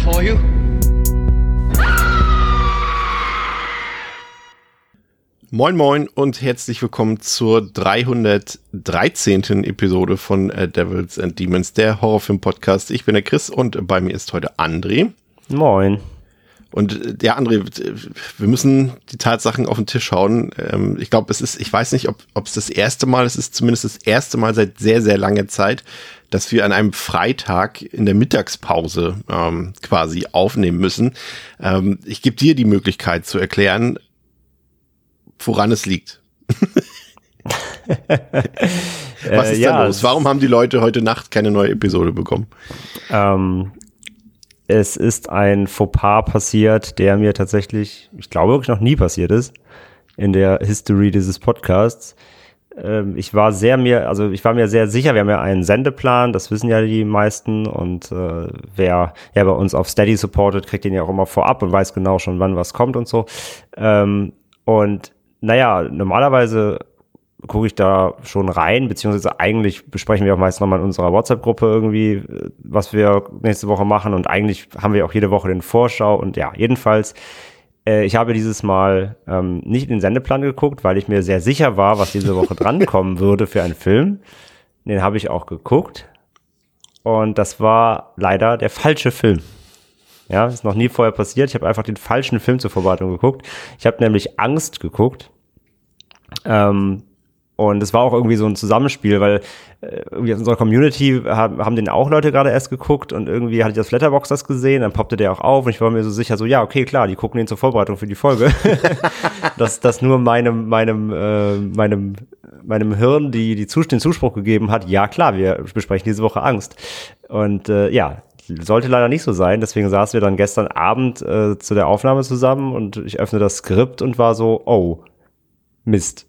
For you. Moin Moin und herzlich willkommen zur 313. Episode von äh, Devils and Demons, der Horrorfilm-Podcast. Ich bin der Chris und bei mir ist heute André. Moin. Und äh, ja, André, wir müssen die Tatsachen auf den Tisch hauen. Ähm, ich glaube, es ist, ich weiß nicht, ob ob es das erste Mal, es ist zumindest das erste Mal seit sehr, sehr langer Zeit, dass wir an einem Freitag in der Mittagspause ähm, quasi aufnehmen müssen. Ähm, ich gebe dir die Möglichkeit zu erklären, woran es liegt. Was ist Äh, ja, da los? Warum haben die Leute heute Nacht keine neue Episode bekommen? Ähm, es ist ein Fauxpas passiert, der mir tatsächlich, ich glaube wirklich noch nie passiert ist in der History dieses Podcasts. Ähm, ich war sehr mir, also ich war mir sehr sicher, wir haben ja einen Sendeplan, das wissen ja die meisten und äh, wer ja bei uns auf Steady supportet, kriegt den ja auch immer vorab und weiß genau schon, wann was kommt und so. Ähm, und naja, normalerweise gucke ich da schon rein, beziehungsweise eigentlich besprechen wir auch meist nochmal in unserer WhatsApp-Gruppe irgendwie, äh, was wir nächste Woche machen und eigentlich haben wir auch jede Woche den Vorschau und ja, jedenfalls, äh, ich habe dieses Mal ähm, nicht den Sendeplan geguckt, weil ich mir sehr sicher war, was diese Woche drankommen würde für einen Film. Den habe ich auch geguckt und das war leider der falsche Film. Ja, ist noch nie vorher passiert. Ich habe einfach den falschen Film zur Vorbereitung geguckt. Ich habe nämlich Angst geguckt. Ähm, und es war auch irgendwie so ein Zusammenspiel, weil äh, irgendwie aus unserer Community haben, haben den auch Leute gerade erst geguckt und irgendwie hatte ich das Letterbox das gesehen, dann poppte der auch auf und ich war mir so sicher, so ja, okay, klar, die gucken den zur Vorbereitung für die Folge. dass das nur meinem, meinem, äh, meinem, meinem Hirn die, die Zus den Zuspruch gegeben hat, ja klar, wir besprechen diese Woche Angst. Und äh, ja, sollte leider nicht so sein. Deswegen saßen wir dann gestern Abend äh, zu der Aufnahme zusammen und ich öffne das Skript und war so, oh, Mist.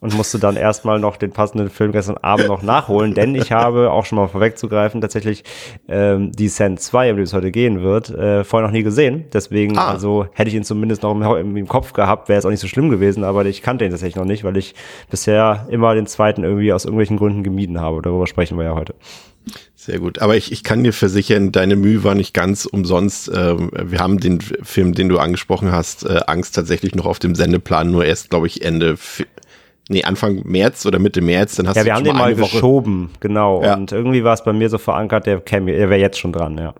Und musste dann erstmal noch den passenden Film gestern Abend noch nachholen, denn ich habe, auch schon mal vorwegzugreifen, tatsächlich ähm, Descent 2, um den es heute gehen wird, äh, vorher noch nie gesehen. Deswegen, Ah. also hätte ich ihn zumindest noch im, im Kopf gehabt, wäre es auch nicht so schlimm gewesen, aber ich kannte ihn tatsächlich noch nicht, weil ich bisher immer den zweiten irgendwie aus irgendwelchen Gründen gemieden habe. Darüber sprechen wir ja heute. Sehr gut. Aber ich, ich kann dir versichern, deine Mühe war nicht ganz umsonst. Ähm, wir haben den Film, den du angesprochen hast, äh, Angst tatsächlich noch auf dem Sendeplan, nur erst, glaube ich, Ende, nee, Anfang März oder Mitte März. Dann hast Ja, du wir haben den mal eine Woche- geschoben, genau. Ja. Und irgendwie war es bei mir so verankert, der käme, er wäre jetzt schon dran, ja.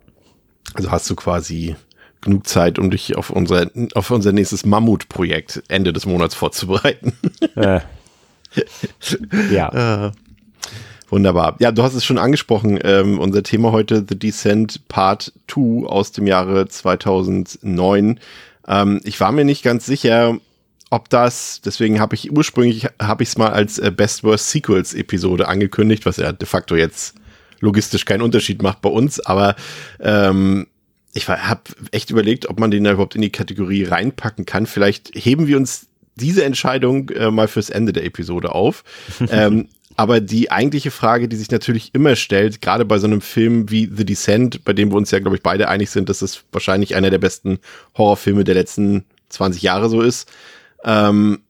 Also hast du quasi genug Zeit, um dich auf unser, auf unser nächstes Mammutprojekt Ende des Monats vorzubereiten. Äh. ja. Wunderbar. Ja, du hast es schon angesprochen. Ähm, unser Thema heute The Descent Part 2 aus dem Jahre 2009. Ähm, ich war mir nicht ganz sicher, ob das, deswegen habe ich ursprünglich, habe ich es mal als äh, Best Worst Sequels Episode angekündigt, was ja de facto jetzt logistisch keinen Unterschied macht bei uns, aber ähm, ich habe echt überlegt, ob man den da überhaupt in die Kategorie reinpacken kann. Vielleicht heben wir uns diese Entscheidung äh, mal fürs Ende der Episode auf. ähm, aber die eigentliche Frage, die sich natürlich immer stellt, gerade bei so einem Film wie The Descent, bei dem wir uns ja, glaube ich, beide einig sind, dass es wahrscheinlich einer der besten Horrorfilme der letzten 20 Jahre so ist, ähm,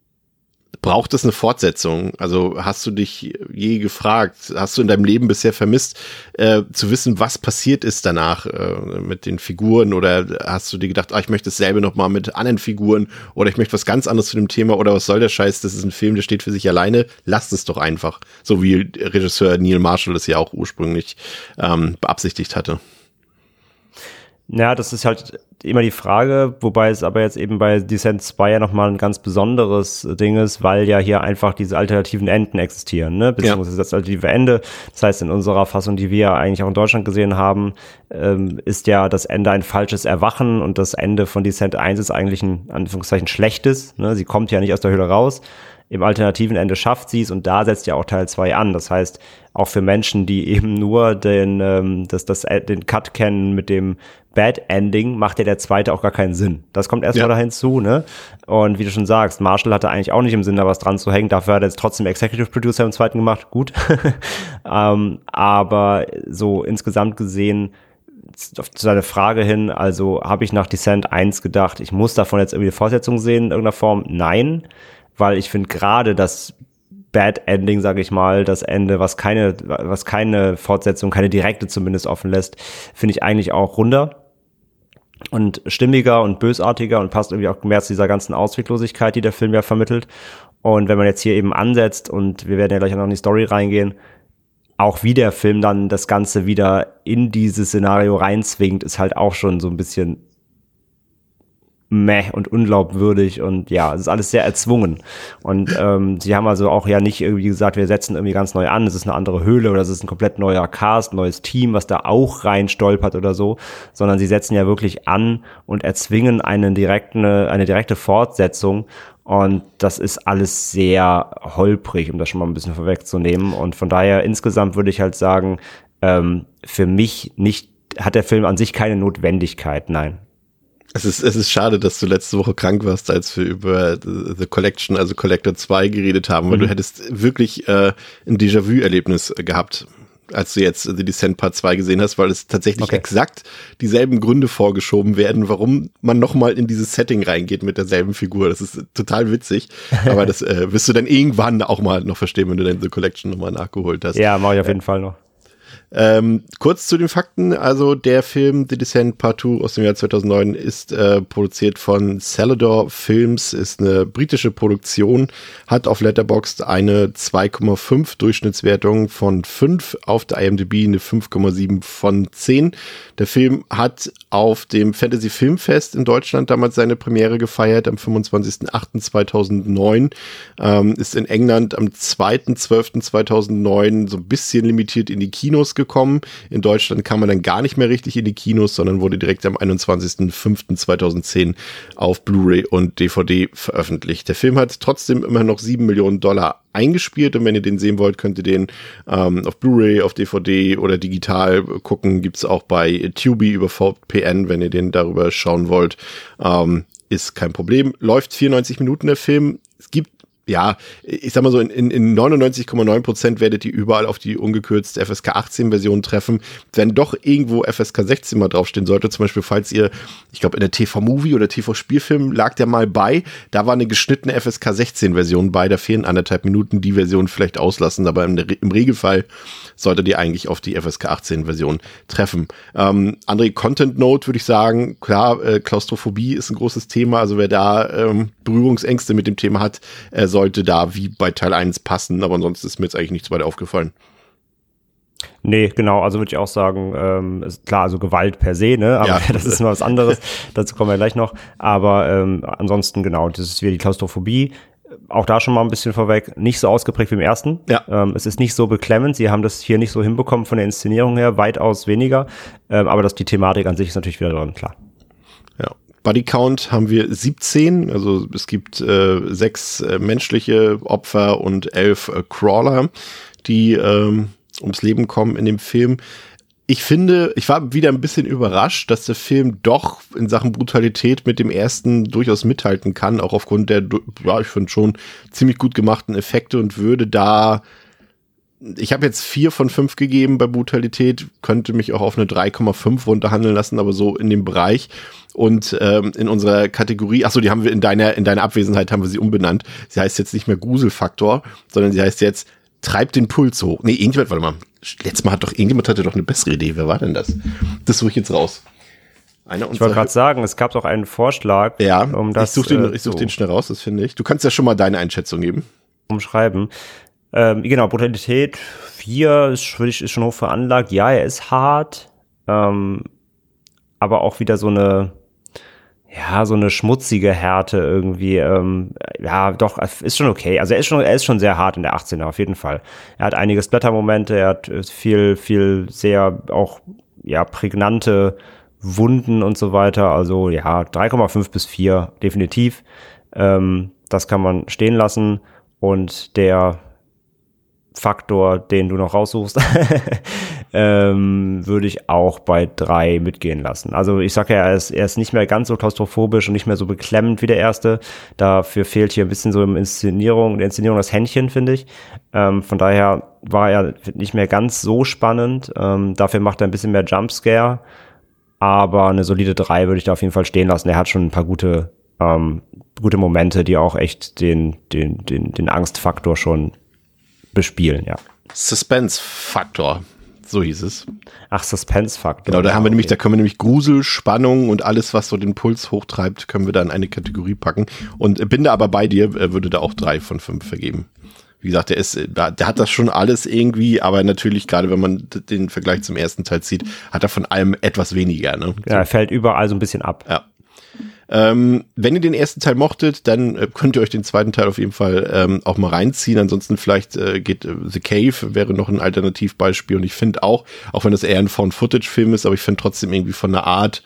braucht es eine Fortsetzung? Also hast du dich je gefragt, hast du in deinem Leben bisher vermisst, äh, zu wissen, was passiert ist danach äh, mit den Figuren oder hast du dir gedacht, ah, ich möchte dasselbe nochmal mit anderen Figuren oder ich möchte was ganz anderes zu dem Thema oder was soll der Scheiß, das ist ein Film, der steht für sich alleine, lasst es doch einfach. So wie Regisseur Neil Marshall es ja auch ursprünglich ähm, beabsichtigt hatte. Ja, das ist halt immer die Frage, wobei es aber jetzt eben bei Descent 2 ja nochmal ein ganz besonderes Ding ist, weil ja hier einfach diese alternativen Enden existieren, ne? Beziehungsweise das alternative Ende. Das heißt, in unserer Fassung, die wir ja eigentlich auch in Deutschland gesehen haben, ähm, ist ja das Ende ein falsches Erwachen und das Ende von Descent 1 ist eigentlich ein, Anführungszeichen, schlechtes. Ne? Sie kommt ja nicht aus der Höhle raus. im alternativen Ende schafft sie es und da setzt ja auch Teil 2 an. Das heißt, auch für Menschen, die eben nur den, ähm, das, das, äh, den Cut kennen mit dem Bad Ending, macht ja der zweite auch gar keinen Sinn. Das kommt erstmal ja. da hinzu, ne? Und wie du schon sagst, Marshall hatte eigentlich auch nicht im Sinn, da was dran zu hängen. Dafür hat er jetzt trotzdem Executive Producer im zweiten gemacht. Gut. ähm, aber so insgesamt gesehen, auf seine Frage hin, also habe ich nach Descent 1 gedacht, ich muss davon jetzt irgendwie eine Fortsetzung sehen in irgendeiner Form? Nein, weil ich finde gerade das Bad Ending, sage ich mal, das Ende, was keine, was keine Fortsetzung, keine direkte zumindest offen lässt, finde ich eigentlich auch runder und stimmiger und bösartiger und passt irgendwie auch mehr zu dieser ganzen Ausweglosigkeit, die der Film ja vermittelt. Und wenn man jetzt hier eben ansetzt und wir werden ja gleich noch in die Story reingehen, auch wie der Film dann das Ganze wieder in dieses Szenario reinzwingt, ist halt auch schon so ein bisschen meh und unglaubwürdig und ja, es ist alles sehr erzwungen. Und ähm, sie haben also auch ja nicht irgendwie gesagt, wir setzen irgendwie ganz neu an, es ist eine andere Höhle oder es ist ein komplett neuer Cast, neues Team, was da auch rein stolpert oder so, sondern sie setzen ja wirklich an und erzwingen einen direkten, eine direkte Fortsetzung und das ist alles sehr holprig, um das schon mal ein bisschen vorwegzunehmen. Und von daher insgesamt würde ich halt sagen, ähm, für mich nicht, hat der Film an sich keine Notwendigkeit, nein. Es ist, es ist schade, dass du letzte Woche krank warst, als wir über The Collection, also Collector 2 geredet haben, weil mhm. du hättest wirklich äh, ein Déjà-vu-Erlebnis gehabt, als du jetzt The Descent Part 2 gesehen hast, weil es tatsächlich okay. exakt dieselben Gründe vorgeschoben werden, warum man nochmal in dieses Setting reingeht mit derselben Figur. Das ist total witzig. Aber das äh, wirst du dann irgendwann auch mal noch verstehen, wenn du dann The Collection nochmal nachgeholt hast. Ja, mache ich auf jeden äh, Fall noch. Ähm, kurz zu den Fakten. Also der Film The Descent Part 2 aus dem Jahr 2009 ist äh, produziert von Salador Films, ist eine britische Produktion, hat auf Letterboxd eine 2,5 Durchschnittswertung von 5, auf der IMDb eine 5,7 von 10. Der Film hat auf dem Fantasy Filmfest in Deutschland damals seine Premiere gefeiert, am 25.08.2009. Ähm, ist in England am 2.12.2009 so ein bisschen limitiert in die Kinos gekommen. In Deutschland kam man dann gar nicht mehr richtig in die Kinos, sondern wurde direkt am 21.05.2010 auf Blu-ray und DVD veröffentlicht. Der Film hat trotzdem immer noch 7 Millionen Dollar eingespielt und wenn ihr den sehen wollt, könnt ihr den ähm, auf Blu-ray, auf DVD oder digital gucken. Gibt's auch bei Tubi über VPN, wenn ihr den darüber schauen wollt. Ähm, ist kein Problem. Läuft 94 Minuten der Film. Ja, ich sag mal so, in, in, in 99,9 Prozent werdet ihr überall auf die ungekürzte FSK 18 Version treffen. Wenn doch irgendwo FSK 16 mal draufstehen sollte, zum Beispiel, falls ihr, ich glaube, in der TV-Movie oder TV-Spielfilm lag der mal bei, da war eine geschnittene FSK 16 Version bei, da fehlen anderthalb Minuten, die Version vielleicht auslassen, aber im, im Regelfall solltet ihr eigentlich auf die FSK 18 Version treffen. Ähm, andere Content Note würde ich sagen, klar, äh, Klaustrophobie ist ein großes Thema, also wer da ähm, Berührungsängste mit dem Thema hat, äh, sollte da wie bei Teil 1 passen, aber ansonsten ist mir jetzt eigentlich nichts weiter aufgefallen. Nee, genau, also würde ich auch sagen, ähm, ist klar, also Gewalt per se, ne? Aber ja. das ist mal was anderes. Dazu kommen wir gleich noch. Aber ähm, ansonsten, genau, das ist wieder die Klaustrophobie. Auch da schon mal ein bisschen vorweg, nicht so ausgeprägt wie im ersten. Ja. Ähm, es ist nicht so beklemmend. Sie haben das hier nicht so hinbekommen von der Inszenierung her, weitaus weniger. Ähm, aber das, die Thematik an sich ist natürlich wieder dran, klar. Body Count haben wir 17, also es gibt äh, sechs äh, menschliche Opfer und elf äh, Crawler, die ähm, ums Leben kommen in dem Film. Ich finde, ich war wieder ein bisschen überrascht, dass der Film doch in Sachen Brutalität mit dem ersten durchaus mithalten kann, auch aufgrund der, ja, ich finde schon ziemlich gut gemachten Effekte und würde da ich habe jetzt vier von fünf gegeben bei Brutalität, könnte mich auch auf eine 3,5 runterhandeln lassen, aber so in dem Bereich. Und ähm, in unserer Kategorie, achso, die haben wir in deiner, in deiner Abwesenheit haben wir sie umbenannt. Sie heißt jetzt nicht mehr Gruselfaktor, sondern sie heißt jetzt Treibt den Puls hoch. Nee, irgendjemand, warte mal. Letztes Mal hat doch irgendjemand hatte doch eine bessere Idee. Wer war denn das? Das suche ich jetzt raus. Einer ich wollte gerade sagen, es gab doch einen Vorschlag. Ja, um das, ich suche den, äh, ich such so. den schnell raus, das finde ich. Du kannst ja schon mal deine Einschätzung geben. Umschreiben. Ähm, genau, Brutalität 4 ist, ist schon hoch veranlagt. Ja, er ist hart, ähm, aber auch wieder so eine, ja, so eine schmutzige Härte irgendwie. Ähm, ja, doch, ist schon okay. Also er ist schon, er ist schon sehr hart in der 18er, auf jeden Fall. Er hat einige Splatter-Momente, er hat viel, viel sehr auch, ja, prägnante Wunden und so weiter. Also ja, 3,5 bis 4, definitiv. Ähm, das kann man stehen lassen. und der Faktor, den du noch raussuchst, ähm, würde ich auch bei drei mitgehen lassen. Also ich sage ja, er ist, er ist nicht mehr ganz so klaustrophobisch und nicht mehr so beklemmend wie der erste. Dafür fehlt hier ein bisschen so im Inszenierung, der Inszenierung das Händchen, finde ich. Ähm, von daher war er nicht mehr ganz so spannend. Ähm, dafür macht er ein bisschen mehr Jumpscare. Aber eine solide drei würde ich da auf jeden Fall stehen lassen. Er hat schon ein paar gute, ähm, gute Momente, die auch echt den, den, den, den Angstfaktor schon bespielen, ja. Suspense-Faktor. So hieß es. Ach, Suspense-Faktor. Genau, da haben wir nämlich, da können wir nämlich Grusel, Spannung und alles, was so den Puls hochtreibt, können wir da in eine Kategorie packen. Und bin da aber bei dir, äh, würde da auch drei von fünf vergeben. Wie gesagt, der ist, der hat das schon alles irgendwie, aber natürlich, gerade wenn man den Vergleich zum ersten Teil zieht, hat er von allem etwas weniger, ne? Ja, er fällt überall so ein bisschen ab. Ja. Ähm, wenn ihr den ersten Teil mochtet, dann äh, könnt ihr euch den zweiten Teil auf jeden Fall ähm, auch mal reinziehen. Ansonsten vielleicht äh, geht äh, The Cave wäre noch ein Alternativbeispiel. Und ich finde auch, auch wenn das eher ein Found-Footage-Film ist, aber ich finde trotzdem irgendwie von der Art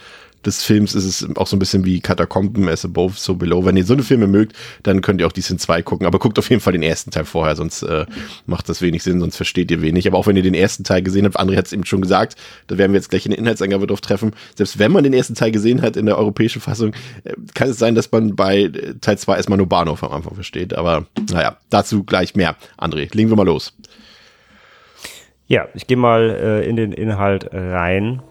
des Films ist es auch so ein bisschen wie Katakomben, as above, so below. Wenn ihr so eine Filme mögt, dann könnt ihr auch die Sin 2 gucken. Aber guckt auf jeden Fall den ersten Teil vorher, sonst äh, macht das wenig Sinn, sonst versteht ihr wenig. Aber auch wenn ihr den ersten Teil gesehen habt, André hat es eben schon gesagt, da werden wir jetzt gleich in der Inhaltsangabe drauf treffen. Selbst wenn man den ersten Teil gesehen hat in der europäischen Fassung, äh, kann es sein, dass man bei äh, Teil 2 erstmal nur Bahnhof am Anfang versteht. Aber naja, dazu gleich mehr. André, legen wir mal los. Ja, ich gehe mal äh, in den Inhalt rein.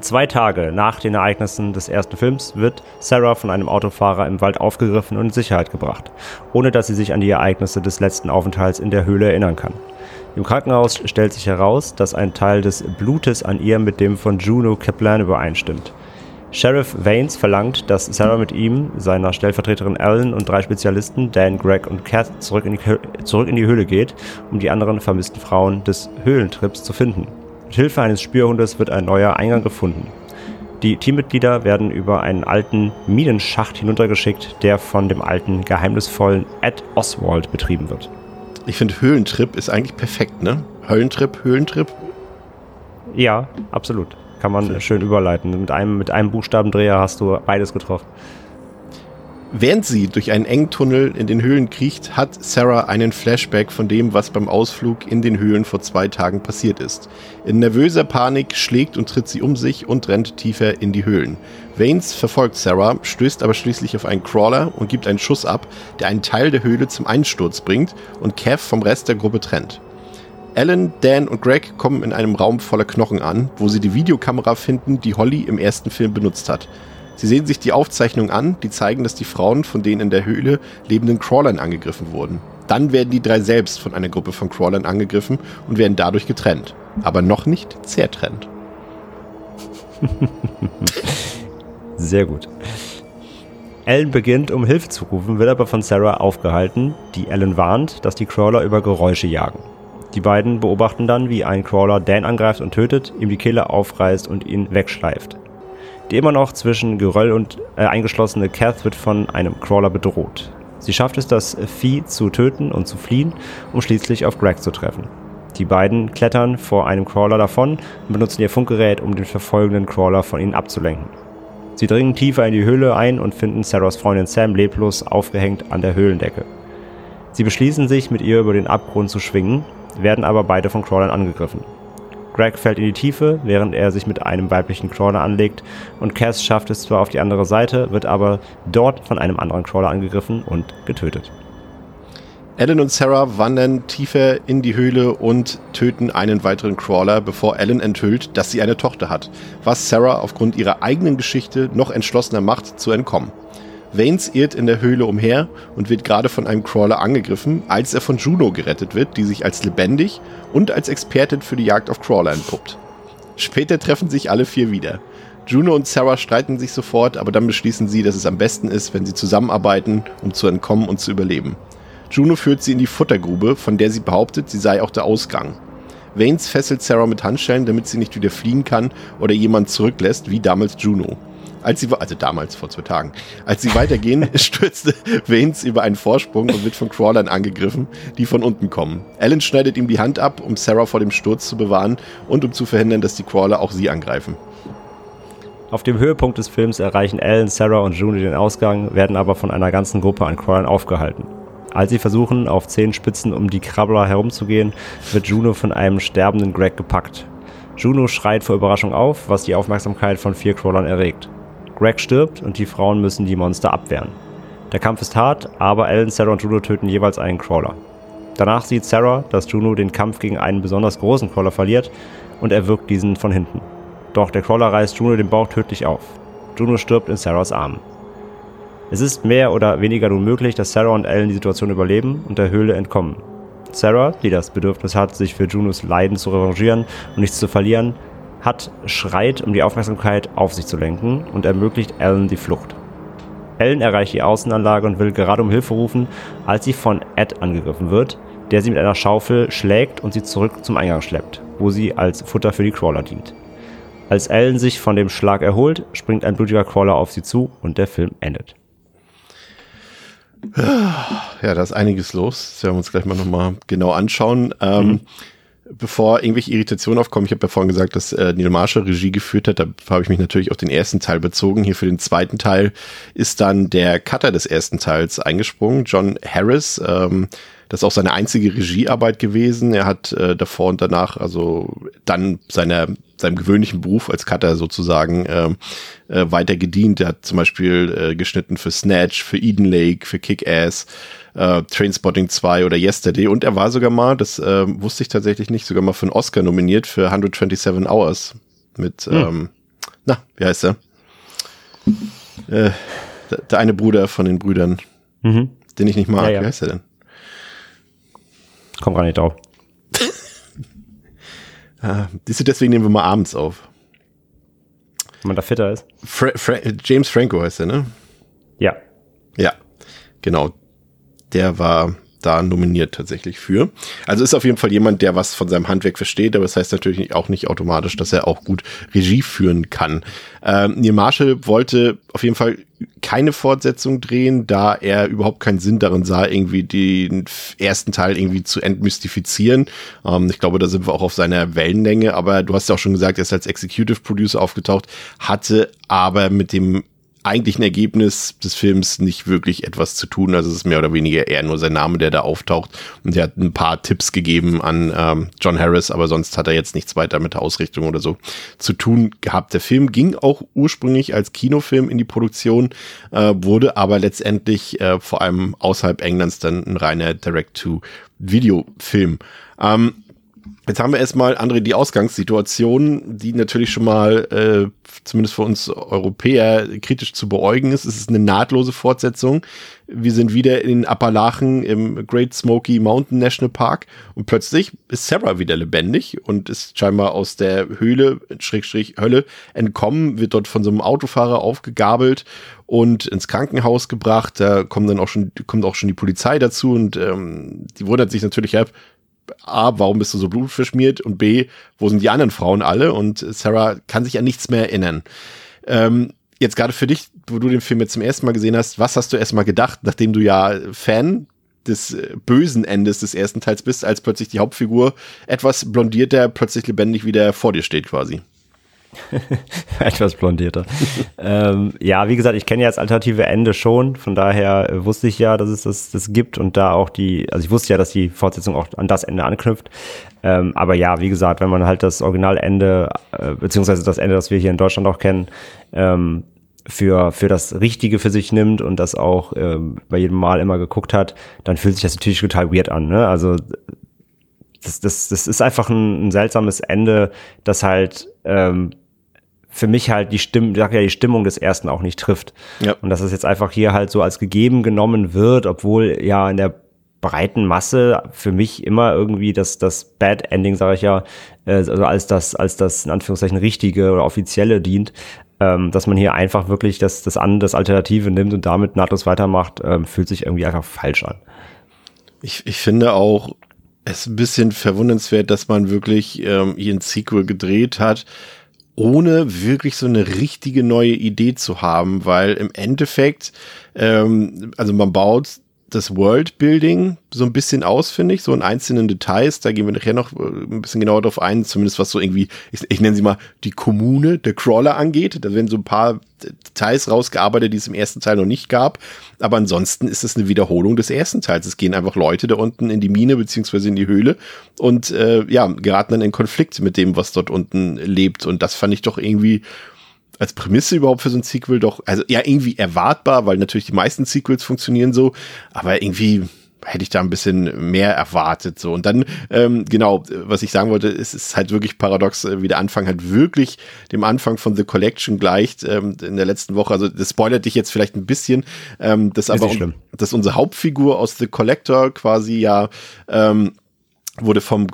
Zwei Tage nach den Ereignissen des ersten Films wird Sarah von einem Autofahrer im Wald aufgegriffen und in Sicherheit gebracht, ohne dass sie sich an die Ereignisse des letzten Aufenthalts in der Höhle erinnern kann. Im Krankenhaus stellt sich heraus, dass ein Teil des Blutes an ihr mit dem von Juno Kaplan übereinstimmt. Sheriff Vanes verlangt, dass Sarah mit ihm, seiner Stellvertreterin Ellen und drei Spezialisten, Dan, Greg und Kath, zurück in, die, zurück in die Höhle geht, um die anderen vermissten Frauen des Höhlentrips zu finden. Mit Hilfe eines Spürhundes wird ein neuer Eingang gefunden. Die Teammitglieder werden über einen alten Minenschacht hinuntergeschickt, der von dem alten, geheimnisvollen Ed Oswald betrieben wird. Ich finde, Höhlentrip ist eigentlich perfekt, ne? Höllentrip, Höhlentrip? Ja, absolut. Kann man schön überleiten. Mit einem, mit einem Buchstabendreher hast du beides getroffen. Während sie durch einen engen Tunnel in den Höhlen kriecht, hat Sarah einen Flashback von dem, was beim Ausflug in den Höhlen vor zwei Tagen passiert ist. In nervöser Panik schlägt und tritt sie um sich und rennt tiefer in die Höhlen. Vanes verfolgt Sarah, stößt aber schließlich auf einen Crawler und gibt einen Schuss ab, der einen Teil der Höhle zum Einsturz bringt und Kev vom Rest der Gruppe trennt. Alan, Dan und Greg kommen in einem Raum voller Knochen an, wo sie die Videokamera finden, die Holly im ersten Film benutzt hat. Sie sehen sich die Aufzeichnungen an, die zeigen, dass die Frauen von den in der Höhle lebenden Crawlern angegriffen wurden. Dann werden die drei selbst von einer Gruppe von Crawlern angegriffen und werden dadurch getrennt. Aber noch nicht zertrennt. Sehr gut. Ellen beginnt, um Hilfe zu rufen, wird aber von Sarah aufgehalten, die Ellen warnt, dass die Crawler über Geräusche jagen. Die beiden beobachten dann, wie ein Crawler Dan angreift und tötet, ihm die Kehle aufreißt und ihn wegschleift. Die immer noch zwischen Geröll und äh, eingeschlossene Kath wird von einem Crawler bedroht. Sie schafft es, das Vieh zu töten und zu fliehen, um schließlich auf Greg zu treffen. Die beiden klettern vor einem Crawler davon und benutzen ihr Funkgerät, um den verfolgenden Crawler von ihnen abzulenken. Sie dringen tiefer in die Höhle ein und finden Sarahs Freundin Sam leblos aufgehängt an der Höhlendecke. Sie beschließen sich, mit ihr über den Abgrund zu schwingen, werden aber beide von Crawlern angegriffen. Greg fällt in die Tiefe, während er sich mit einem weiblichen Crawler anlegt und Cass schafft es zwar auf die andere Seite, wird aber dort von einem anderen Crawler angegriffen und getötet. Alan und Sarah wandern tiefer in die Höhle und töten einen weiteren Crawler, bevor Alan enthüllt, dass sie eine Tochter hat, was Sarah aufgrund ihrer eigenen Geschichte noch entschlossener macht, zu entkommen. Vanes irrt in der Höhle umher und wird gerade von einem Crawler angegriffen, als er von Juno gerettet wird, die sich als lebendig und als Expertin für die Jagd auf Crawler entpuppt. Später treffen sich alle vier wieder. Juno und Sarah streiten sich sofort, aber dann beschließen sie, dass es am besten ist, wenn sie zusammenarbeiten, um zu entkommen und zu überleben. Juno führt sie in die Futtergrube, von der sie behauptet, sie sei auch der Ausgang. Vanes fesselt Sarah mit Handschellen, damit sie nicht wieder fliehen kann oder jemand zurücklässt, wie damals Juno. Als sie, also damals, vor zwei Tagen, als sie weitergehen, stürzte Vanes über einen Vorsprung und wird von Crawlern angegriffen, die von unten kommen. Alan schneidet ihm die Hand ab, um Sarah vor dem Sturz zu bewahren und um zu verhindern, dass die Crawler auch sie angreifen. Auf dem Höhepunkt des Films erreichen Alan, Sarah und June den Ausgang, werden aber von einer ganzen Gruppe an Crawlern aufgehalten. Als sie versuchen, auf Zehenspitzen um die Krabbler herumzugehen, wird Juno von einem sterbenden Greg gepackt. Juno schreit vor Überraschung auf, was die Aufmerksamkeit von vier Crawlern erregt. Greg stirbt und die Frauen müssen die Monster abwehren. Der Kampf ist hart, aber Ellen, Sarah und Juno töten jeweils einen Crawler. Danach sieht Sarah, dass Juno den Kampf gegen einen besonders großen Crawler verliert und erwürgt diesen von hinten. Doch der Crawler reißt Juno den Bauch tödlich auf. Juno stirbt in Sarahs Armen. Es ist mehr oder weniger nun möglich, dass Sarah und Ellen die Situation überleben und der Höhle entkommen. Sarah, die das Bedürfnis hat, sich für Junos Leiden zu revanchieren und nichts zu verlieren, hat schreit, um die Aufmerksamkeit auf sich zu lenken und ermöglicht Ellen die Flucht. Ellen erreicht die Außenanlage und will gerade um Hilfe rufen, als sie von Ed angegriffen wird, der sie mit einer Schaufel schlägt und sie zurück zum Eingang schleppt, wo sie als Futter für die Crawler dient. Als Ellen sich von dem Schlag erholt, springt ein blutiger Crawler auf sie zu und der Film endet. Ja, da ist einiges los. Das werden wir uns gleich mal nochmal genau anschauen. Ähm, mhm. Bevor irgendwelche Irritationen aufkommen, ich habe ja vorhin gesagt, dass äh, Neil Marshall Regie geführt hat, da habe ich mich natürlich auf den ersten Teil bezogen. Hier für den zweiten Teil ist dann der Cutter des ersten Teils eingesprungen, John Harris. Ähm, das ist auch seine einzige Regiearbeit gewesen. Er hat äh, davor und danach, also dann seiner, seinem gewöhnlichen Beruf als Cutter sozusagen äh, äh, weiter gedient. Er hat zum Beispiel äh, geschnitten für Snatch, für Eden Lake, für Kick-Ass, äh, Trainspotting 2 oder Yesterday. Und er war sogar mal, das äh, wusste ich tatsächlich nicht, sogar mal für einen Oscar nominiert für 127 Hours mit, hm. ähm, na, wie heißt er? Äh, der, der eine Bruder von den Brüdern, mhm. den ich nicht mag. Ja, ja. Wie heißt er denn? Komm gar nicht drauf. ah, deswegen nehmen wir mal abends auf. Wenn man da fitter ist. Fra Fra James Franco heißt er, ne? Ja. Ja, genau. Der war da nominiert tatsächlich für. Also ist auf jeden Fall jemand, der was von seinem Handwerk versteht, aber das heißt natürlich auch nicht automatisch, dass er auch gut Regie führen kann. Ähm, Neil Marshall wollte auf jeden Fall keine Fortsetzung drehen, da er überhaupt keinen Sinn darin sah, irgendwie den ersten Teil irgendwie zu entmystifizieren. Ähm, ich glaube, da sind wir auch auf seiner Wellenlänge, aber du hast ja auch schon gesagt, er ist als Executive Producer aufgetaucht, hatte aber mit dem eigentlichen Ergebnis des Films nicht wirklich etwas zu tun. Also es ist mehr oder weniger eher nur sein Name, der da auftaucht. Und er hat ein paar Tipps gegeben an ähm, John Harris, aber sonst hat er jetzt nichts weiter mit der Ausrichtung oder so zu tun gehabt. Der Film ging auch ursprünglich als Kinofilm in die Produktion, äh, wurde aber letztendlich äh, vor allem außerhalb Englands dann ein reiner Direct-to-Video-Film. Ähm, Jetzt haben wir erstmal, André, die Ausgangssituation, die natürlich schon mal, äh, zumindest für uns Europäer, kritisch zu beäugen ist. Es ist eine nahtlose Fortsetzung. Wir sind wieder in Appalachen im Great Smoky Mountain National Park und plötzlich ist Sarah wieder lebendig und ist scheinbar aus der Höhle, Schrägstrich Hölle, entkommen, wird dort von so einem Autofahrer aufgegabelt und ins Krankenhaus gebracht. Da kommt dann auch schon, kommt auch schon die Polizei dazu und ähm, die wundert sich natürlich, ja, A, warum bist du so blutverschmiert? Und B, wo sind die anderen Frauen alle? Und Sarah kann sich an nichts mehr erinnern. Ähm, jetzt gerade für dich, wo du den Film jetzt zum ersten Mal gesehen hast, was hast du erstmal gedacht, nachdem du ja Fan des äh, bösen Endes des ersten Teils bist, als plötzlich die Hauptfigur etwas blondierter plötzlich lebendig wieder vor dir steht quasi? Etwas blondierter. ähm, ja, wie gesagt, ich kenne ja das alternative Ende schon, von daher äh, wusste ich ja, dass es das, das gibt und da auch die, also ich wusste ja, dass die Fortsetzung auch an das Ende anknüpft. Ähm, aber ja, wie gesagt, wenn man halt das Originalende, äh, beziehungsweise das Ende, das wir hier in Deutschland auch kennen, ähm, für, für das Richtige für sich nimmt und das auch ähm, bei jedem Mal immer geguckt hat, dann fühlt sich das natürlich total weird an. Ne? Also das, das, das ist einfach ein, ein seltsames Ende, das halt ähm, für mich halt die Stimmung, ja, die Stimmung des ersten auch nicht trifft. Ja. Und dass es jetzt einfach hier halt so als gegeben genommen wird, obwohl ja in der breiten Masse für mich immer irgendwie das, das Bad Ending, sage ich ja, äh, also als das, als das in Anführungszeichen richtige oder offizielle dient, ähm, dass man hier einfach wirklich das, das an, das Alternative nimmt und damit nahtlos weitermacht, ähm, fühlt sich irgendwie einfach falsch an. Ich, ich finde auch, es ist ein bisschen verwundernswert, dass man wirklich ähm, hier ein Sequel gedreht hat, ohne wirklich so eine richtige neue Idee zu haben, weil im Endeffekt, ähm, also man baut das Worldbuilding so ein bisschen aus, finde ich, so in einzelnen Details. Da gehen wir nachher noch äh, ein bisschen genauer drauf ein, zumindest was so irgendwie, ich, ich nenne sie mal die Kommune der Crawler angeht. Da werden so ein paar Details rausgearbeitet, die es im ersten Teil noch nicht gab. Aber ansonsten ist es eine Wiederholung des ersten Teils. Es gehen einfach Leute da unten in die Mine beziehungsweise in die Höhle und äh, ja, geraten dann in Konflikt mit dem, was dort unten lebt. Und das fand ich doch irgendwie als Prämisse überhaupt für so ein Sequel doch, also ja, irgendwie erwartbar, weil natürlich die meisten Sequels funktionieren so, aber irgendwie hätte ich da ein bisschen mehr erwartet. So. Und dann, ähm, genau, was ich sagen wollte, es ist halt wirklich paradox, äh, wie der Anfang halt wirklich dem Anfang von The Collection gleicht ähm, in der letzten Woche. Also das spoilert dich jetzt vielleicht ein bisschen, ähm, das aber, dass unsere Hauptfigur aus The Collector quasi ja ähm, wurde vom,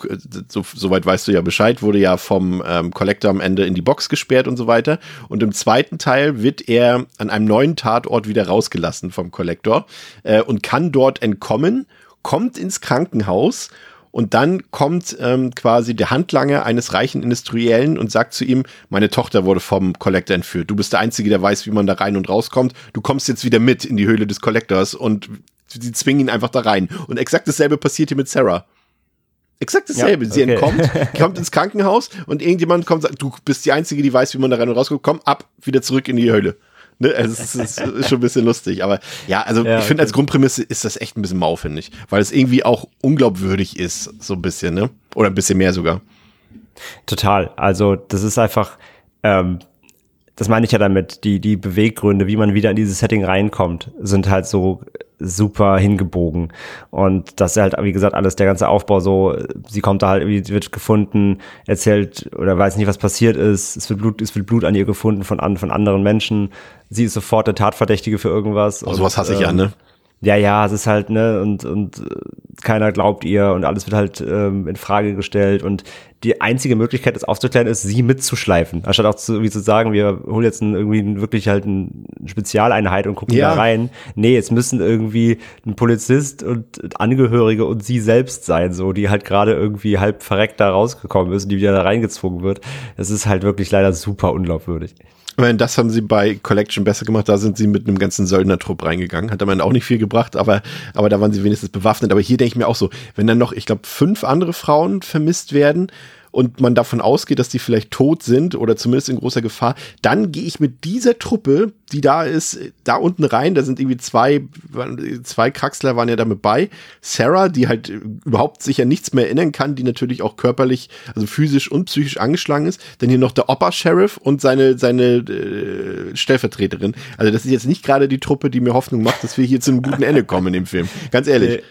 so, soweit weißt du ja Bescheid, wurde ja vom ähm, Collector am Ende in die Box gesperrt und so weiter. Und im zweiten Teil wird er an einem neuen Tatort wieder rausgelassen vom Collector äh, und kann dort entkommen, kommt ins Krankenhaus und dann kommt ähm, quasi der Handlanger eines reichen Industriellen und sagt zu ihm, meine Tochter wurde vom Collector entführt. Du bist der Einzige, der weiß, wie man da rein und rauskommt. Du kommst jetzt wieder mit in die Höhle des Collectors und sie zwingen ihn einfach da rein. Und exakt dasselbe passiert hier mit Sarah. Exakt dasselbe. Ja, okay. Sie entkommt, kommt ins Krankenhaus und irgendjemand kommt und sagt, du bist die Einzige, die weiß, wie man da rein und rauskommt. Komm ab, wieder zurück in die Höhle. Ne? Also es ist, ist, schon ein bisschen lustig. Aber ja, also ja, ich finde, okay. als Grundprämisse ist das echt ein bisschen mau, finde ich. Weil es irgendwie auch unglaubwürdig ist, so ein bisschen, ne? Oder ein bisschen mehr sogar. Total. Also, das ist einfach, ähm, das meine ich ja damit, die, die Beweggründe, wie man wieder in dieses Setting reinkommt, sind halt so super hingebogen. Und das ist halt, wie gesagt, alles der ganze Aufbau so, sie kommt da halt, wird gefunden, erzählt oder weiß nicht, was passiert ist, es wird Blut, es wird Blut an ihr gefunden von, von anderen Menschen. Sie ist sofort der Tatverdächtige für irgendwas. Oh, sowas hasse ich ähm, ja, ne? Ja, ja, es ist halt, ne, und, und äh, keiner glaubt ihr und alles wird halt ähm, in Frage gestellt und die einzige Möglichkeit, das aufzuklären, ist, sie mitzuschleifen. Anstatt auch zu, wie zu sagen, wir holen jetzt ein, irgendwie wirklich halt eine Spezialeinheit und gucken ja. da rein. Nee, es müssen irgendwie ein Polizist und Angehörige und sie selbst sein, so, die halt gerade irgendwie halb verreckt da rausgekommen ist und die wieder da reingezwungen wird. Das ist halt wirklich leider super unglaubwürdig. Meine, das haben sie bei Collection besser gemacht. Da sind sie mit einem ganzen Söldnertrupp reingegangen. Hat man auch nicht viel gebracht, aber, aber da waren sie wenigstens bewaffnet. Aber hier denke ich mir auch so, wenn dann noch, ich glaube, fünf andere Frauen vermisst werden, und man davon ausgeht, dass die vielleicht tot sind oder zumindest in großer Gefahr, dann gehe ich mit dieser Truppe, die da ist, da unten rein. Da sind irgendwie zwei, zwei Kraxler waren ja damit bei. Sarah, die halt überhaupt sicher nichts mehr erinnern kann, die natürlich auch körperlich, also physisch und psychisch angeschlagen ist. Dann hier noch der Opa-Sheriff und seine, seine äh, Stellvertreterin. Also das ist jetzt nicht gerade die Truppe, die mir Hoffnung macht, dass wir hier zu einem guten Ende kommen in dem Film. Ganz ehrlich.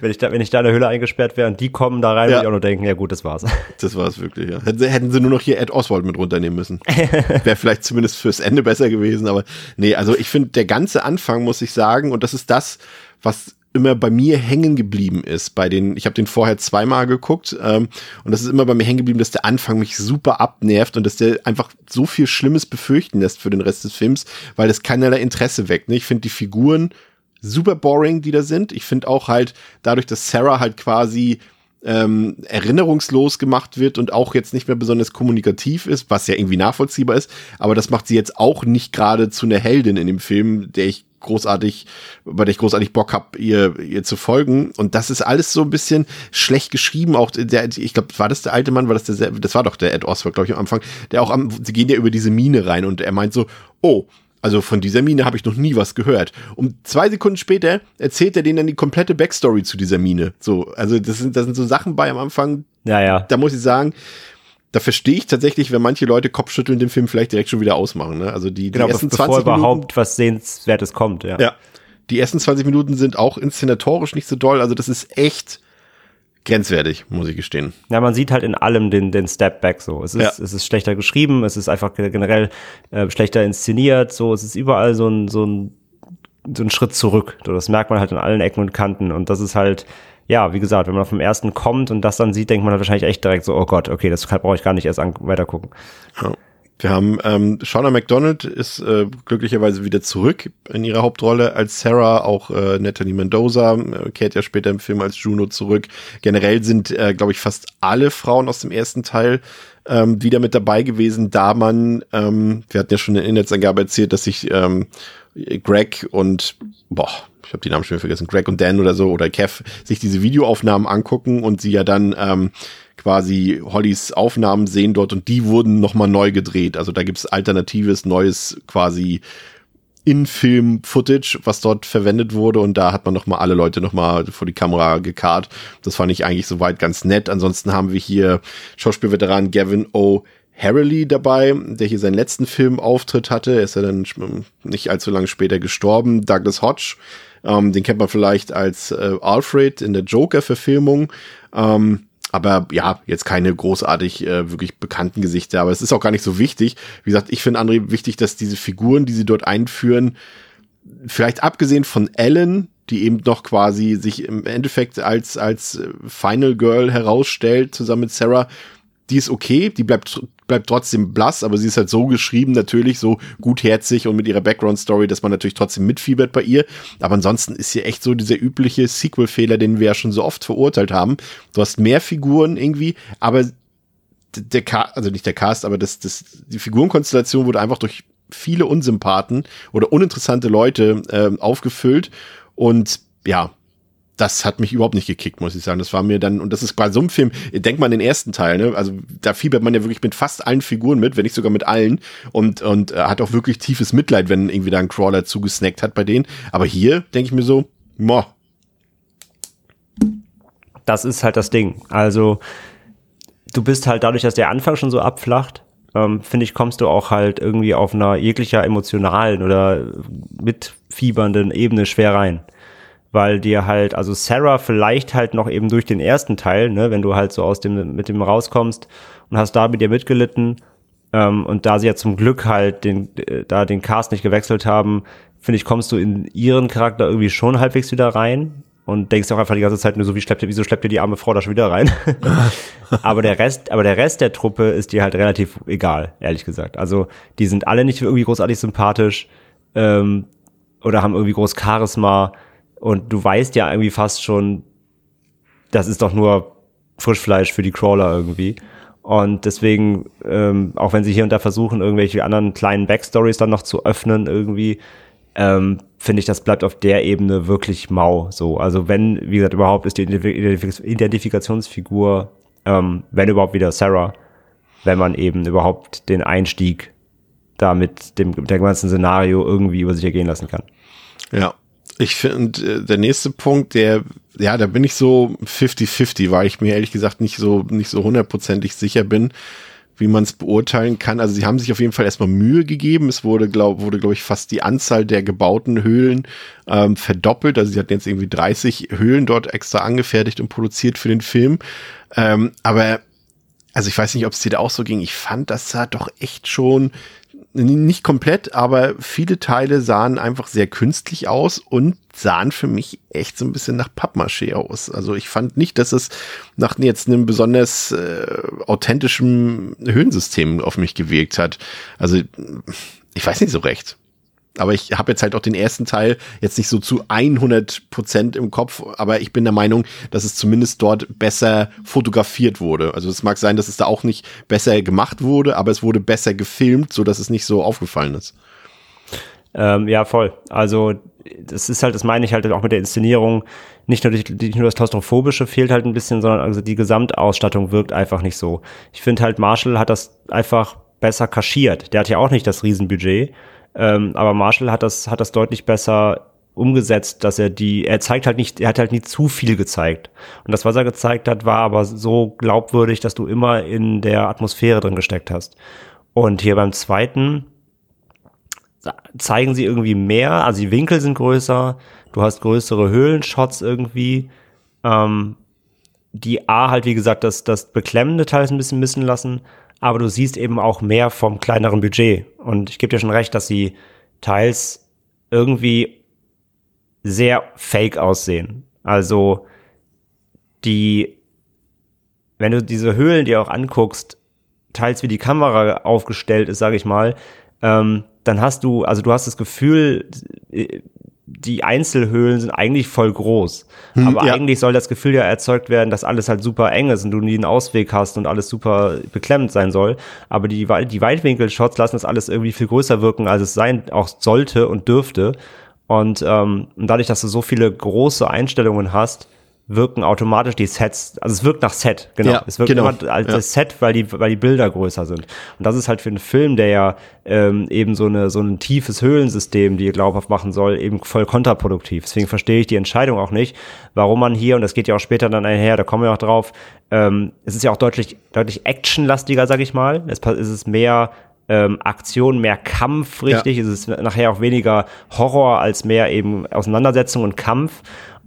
Wenn ich da, wenn ich da in der Höhle eingesperrt wäre und die kommen da rein, ja. würde ich auch nur denken, ja gut, das war's. Das war's wirklich, ja. Hätten sie, hätten sie nur noch hier Ed Oswald mit runternehmen müssen. wäre vielleicht zumindest fürs Ende besser gewesen, aber nee, also ich finde, der ganze Anfang, muss ich sagen, und das ist das, was immer bei mir hängen geblieben ist. Bei den, ich habe den vorher zweimal geguckt ähm, und das ist immer bei mir hängen geblieben, dass der Anfang mich super abnervt und dass der einfach so viel Schlimmes befürchten lässt für den Rest des Films, weil das keinerlei Interesse weckt. Ne? Ich finde die Figuren super boring, die da sind. Ich finde auch halt dadurch, dass Sarah halt quasi ähm, erinnerungslos gemacht wird und auch jetzt nicht mehr besonders kommunikativ ist, was ja irgendwie nachvollziehbar ist, aber das macht sie jetzt auch nicht gerade zu einer Heldin in dem Film, der ich großartig, bei der ich großartig Bock hab, ihr, ihr zu folgen. Und das ist alles so ein bisschen schlecht geschrieben. Auch der, ich glaube, war das der alte Mann, war das der, das war doch der Ed Oswald, glaube ich, am Anfang, der auch am, sie gehen ja über diese Mine rein und er meint so, oh, also von dieser Mine habe ich noch nie was gehört. Um zwei Sekunden später erzählt er denen dann die komplette Backstory zu dieser Mine. So, also das sind, das sind so Sachen bei am Anfang. Ja, ja. Da muss ich sagen, da verstehe ich tatsächlich, wenn manche Leute Kopfschütteln den Film vielleicht direkt schon wieder ausmachen. Ne? Also die, die genau, ersten bevor 20 überhaupt Minuten, was Sehenswertes kommt, ja. Ja. Die ersten 20 Minuten sind auch inszenatorisch nicht so doll. Also das ist echt grenzwertig, muss ich gestehen. Ja, man sieht halt in allem den, den Step Back so. Es ist, ja. es ist schlechter geschrieben, es ist einfach generell äh, schlechter inszeniert, so, es ist überall so ein, so ein, so ein Schritt zurück. So, das merkt man halt in allen Ecken und Kanten und das ist halt, ja, wie gesagt, wenn man vom ersten kommt und das dann sieht, denkt man halt wahrscheinlich echt direkt so, oh Gott, okay, das brauche ich gar nicht erst an, weiter gucken. Ja. Wir haben ähm, Shauna McDonald ist äh, glücklicherweise wieder zurück in ihrer Hauptrolle als Sarah, auch äh, Natalie Mendoza äh, kehrt ja später im Film als Juno zurück. Generell sind, äh, glaube ich, fast alle Frauen aus dem ersten Teil ähm, wieder mit dabei gewesen, da man, ähm, wir hatten ja schon in der Inhaltsangabe erzählt, dass sich ähm, Greg und boah, ich habe die Namen schon vergessen, Greg und Dan oder so oder Kev, sich diese Videoaufnahmen angucken und sie ja dann ähm, quasi Hollys Aufnahmen sehen dort und die wurden nochmal neu gedreht. Also da gibt's alternatives, neues quasi in-Film-Footage, was dort verwendet wurde und da hat man nochmal alle Leute nochmal vor die Kamera gekarrt. Das fand ich eigentlich soweit ganz nett. Ansonsten haben wir hier Schauspielveteran Gavin O. Harrelly dabei, der hier seinen letzten Filmauftritt hatte. Er ist ja dann nicht allzu lange später gestorben. Douglas Hodge, ähm, den kennt man vielleicht als äh, Alfred in der Joker-Verfilmung. Ähm, aber ja, jetzt keine großartig äh, wirklich bekannten Gesichter. Aber es ist auch gar nicht so wichtig. Wie gesagt, ich finde André wichtig, dass diese Figuren, die sie dort einführen, vielleicht abgesehen von Ellen, die eben noch quasi sich im Endeffekt als, als Final Girl herausstellt, zusammen mit Sarah, die ist okay, die bleibt, bleibt trotzdem blass, aber sie ist halt so geschrieben, natürlich so gutherzig und mit ihrer Background-Story, dass man natürlich trotzdem mitfiebert bei ihr. Aber ansonsten ist sie echt so dieser übliche Sequel-Fehler, den wir ja schon so oft verurteilt haben. Du hast mehr Figuren irgendwie, aber der Cast, also nicht der Cast, aber das, das, die Figurenkonstellation wurde einfach durch viele Unsympathen oder uninteressante Leute äh, aufgefüllt und ja, das hat mich überhaupt nicht gekickt, muss ich sagen. Das war mir dann, und das ist bei so einem Film, denkt man den ersten Teil, ne? Also da fiebert man ja wirklich mit fast allen Figuren mit, wenn nicht sogar mit allen. Und, und äh, hat auch wirklich tiefes Mitleid, wenn irgendwie da ein Crawler zugesnackt hat bei denen. Aber hier denke ich mir so, moh. Das ist halt das Ding. Also, du bist halt dadurch, dass der Anfang schon so abflacht, ähm, finde ich, kommst du auch halt irgendwie auf einer jeglicher emotionalen oder mitfiebernden Ebene schwer rein weil dir halt, also Sarah vielleicht halt noch eben durch den ersten Teil, ne, wenn du halt so aus dem, mit dem rauskommst und hast da mit dir mitgelitten, ähm, und da sie ja zum Glück halt den, äh, da den Cast nicht gewechselt haben, finde ich, kommst du in ihren Charakter irgendwie schon halbwegs wieder rein und denkst auch einfach die ganze Zeit nur so, wie schleppt ihr, wieso schleppt ihr die arme Frau da schon wieder rein? aber der Rest, aber der Rest der Truppe ist dir halt relativ egal, ehrlich gesagt. Also, die sind alle nicht irgendwie großartig sympathisch, ähm, oder haben irgendwie groß Charisma und du weißt ja irgendwie fast schon, das ist doch nur Frischfleisch für die Crawler irgendwie. Und deswegen, ähm, auch wenn sie hier und da versuchen, irgendwelche anderen kleinen Backstories dann noch zu öffnen, irgendwie, ähm, finde ich, das bleibt auf der Ebene wirklich mau. So, also wenn, wie gesagt, überhaupt ist die Identifikationsfigur, ähm, wenn überhaupt wieder Sarah, wenn man eben überhaupt den Einstieg da mit dem, mit dem ganzen Szenario irgendwie über sich ergehen lassen kann. Ja, ich finde, äh, der nächste Punkt, der, ja, da bin ich so 50-50, weil ich mir ehrlich gesagt nicht so, nicht so hundertprozentig sicher bin, wie man es beurteilen kann. Also sie haben sich auf jeden Fall erstmal Mühe gegeben. Es wurde, glaube wurde, glaube ich, fast die Anzahl der gebauten Höhlen ähm, verdoppelt. Also sie hatten jetzt irgendwie 30 Höhlen dort extra angefertigt und produziert für den Film. Ähm, aber also ich weiß nicht, ob es dir da auch so ging. Ich fand, das sah doch echt schon nicht komplett, aber viele Teile sahen einfach sehr künstlich aus und sahen für mich echt so ein bisschen nach Pappmaché aus. Also ich fand nicht, dass es nach jetzt einem besonders äh, authentischen Höhensystem auf mich gewirkt hat. Also ich weiß nicht so recht aber ich habe jetzt halt auch den ersten Teil jetzt nicht so zu 100 Prozent im Kopf, aber ich bin der Meinung, dass es zumindest dort besser fotografiert wurde. Also es mag sein, dass es da auch nicht besser gemacht wurde, aber es wurde besser gefilmt, so dass es nicht so aufgefallen ist. Ähm, ja, voll. Also das ist halt, das meine ich halt auch mit der Inszenierung. Nicht nur, nicht nur das Klaustrophobische fehlt halt ein bisschen, sondern also die Gesamtausstattung wirkt einfach nicht so. Ich finde halt, Marshall hat das einfach besser kaschiert. Der hat ja auch nicht das Riesenbudget. Ähm, aber Marshall hat das, hat das deutlich besser umgesetzt, dass er die, er zeigt halt nicht, er hat halt nie zu viel gezeigt. Und das, was er gezeigt hat, war aber so glaubwürdig, dass du immer in der Atmosphäre drin gesteckt hast. Und hier beim zweiten zeigen sie irgendwie mehr, also die Winkel sind größer, du hast größere Höhlenshots irgendwie, ähm, die A halt, wie gesagt, das, das beklemmende Teil ist ein bisschen missen lassen, aber du siehst eben auch mehr vom kleineren Budget. Und ich gebe dir schon recht, dass sie teils irgendwie sehr fake aussehen. Also die, wenn du diese Höhlen dir auch anguckst, teils wie die Kamera aufgestellt ist, sage ich mal, ähm, dann hast du, also du hast das Gefühl, die Einzelhöhlen sind eigentlich voll groß. Hm, aber ja. eigentlich soll das Gefühl ja erzeugt werden, dass alles halt super eng ist und du nie einen Ausweg hast und alles super beklemmend sein soll. Aber die, die Weitwinkel-Shots lassen das alles irgendwie viel größer wirken, als es sein auch sollte und dürfte. Und ähm, dadurch, dass du so viele große Einstellungen hast, wirken automatisch die Sets, also es wirkt nach Set, genau. Ja, es wirkt genau. immer als Ja. Set, weil die, weil die Bilder größer sind. Und das ist halt für einen Film, der ja ähm, eben so, eine, so ein tiefes Höhlensystem, die glaubhaft machen soll, eben voll kontraproduktiv. Deswegen verstehe ich die Entscheidung auch nicht, warum man hier, und das geht ja auch später dann einher, da kommen wir auch drauf, ähm, es ist ja auch deutlich, deutlich actionlastiger, sag ich mal. Es es ist mehr ähm, Aktion, mehr Kampf, richtig. Es ist nachher auch weniger Horror als mehr eben Auseinandersetzung und Kampf.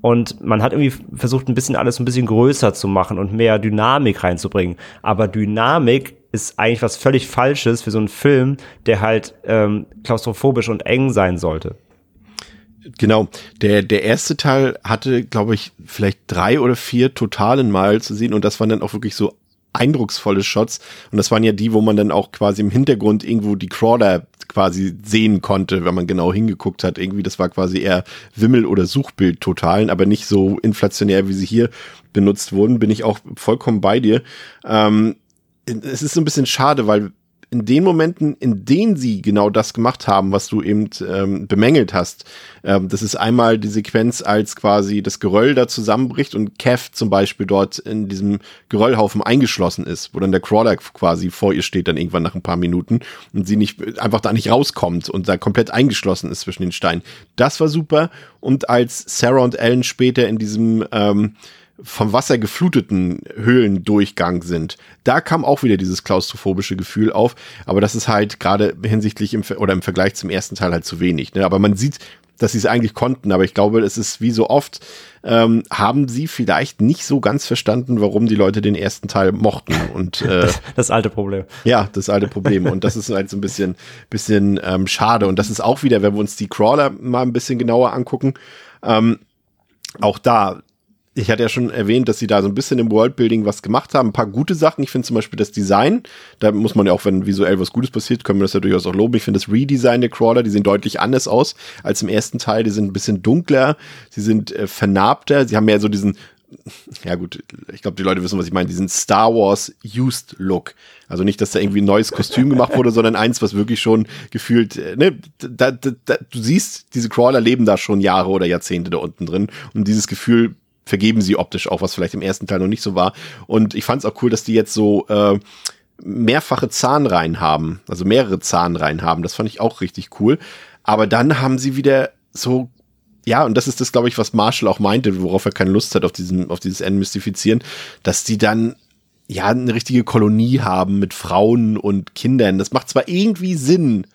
Und man hat irgendwie versucht, ein bisschen alles ein bisschen größer zu machen und mehr Dynamik reinzubringen. Aber Dynamik ist eigentlich was völlig Falsches für so einen Film, der halt ähm, klaustrophobisch und eng sein sollte. Genau. Der, der erste Teil hatte, glaube ich, vielleicht drei oder vier totalen Mal zu sehen und das waren dann auch wirklich so eindrucksvolle Shots und das waren ja die, wo man dann auch quasi im Hintergrund irgendwo die Crawler quasi sehen konnte, wenn man genau hingeguckt hat. Irgendwie, das war quasi eher Wimmel- oder Suchbild totalen, aber nicht so inflationär, wie sie hier benutzt wurden, bin ich auch vollkommen bei dir. Ähm, es ist so ein bisschen schade, weil in den Momenten, in denen sie genau das gemacht haben, was du eben ähm, bemängelt hast, ähm, das ist einmal die Sequenz, als quasi das Geröll da zusammenbricht und Kev zum Beispiel dort in diesem Geröllhaufen eingeschlossen ist, wo dann der Crawler quasi vor ihr steht, dann irgendwann nach ein paar Minuten und sie nicht einfach da nicht rauskommt und da komplett eingeschlossen ist zwischen den Steinen. Das war super. Und als Sarah und Ellen später in diesem ähm, vom Wasser gefluteten Höhlendurchgang sind. Da kam auch wieder dieses klaustrophobische Gefühl auf, aber das ist halt gerade hinsichtlich im, oder im Vergleich zum ersten Teil halt zu wenig. Ne? Aber man sieht, dass sie es eigentlich konnten, aber ich glaube, es ist wie so oft, ähm, haben sie vielleicht nicht so ganz verstanden, warum die Leute den ersten Teil mochten. Und äh, Das alte Problem. ja, das alte Problem. Und das ist halt so ein bisschen, bisschen ähm, schade. Und das ist auch wieder, wenn wir uns die Crawler mal ein bisschen genauer angucken, ähm, auch da, ich hatte ja schon erwähnt, dass sie da so ein bisschen im Worldbuilding was gemacht haben. Ein paar gute Sachen. Ich finde zum Beispiel das Design. Da muss man ja auch, wenn visuell was Gutes passiert, können wir das ja durchaus auch loben. Ich finde das Redesign der Crawler, die sehen deutlich anders aus als im ersten Teil. Die sind ein bisschen dunkler, sie sind äh, vernarbter, sie haben mehr so diesen ja gut, ich glaube, die Leute wissen, was ich meine, diesen Star Wars Used Look. Also nicht, dass da irgendwie ein neues Kostüm gemacht wurde, sondern eins, was wirklich schon gefühlt, äh, ne, da, da, da, du siehst, diese Crawler leben da schon Jahre oder Jahrzehnte da unten drin und dieses Gefühl vergeben sie optisch auch, was vielleicht im ersten Teil noch nicht so war. Und ich fand es auch cool, dass die jetzt so äh, mehrfache Zahnreihen haben, also mehrere Zahnreihen haben. Das fand ich auch richtig cool. Aber dann haben sie wieder so ja, und das ist das, glaube ich, was Marshall auch meinte, worauf er keine Lust hat auf diesen, auf dieses Entmystifizieren, dass die dann ja eine richtige Kolonie haben mit Frauen und Kindern. Das macht zwar irgendwie Sinn,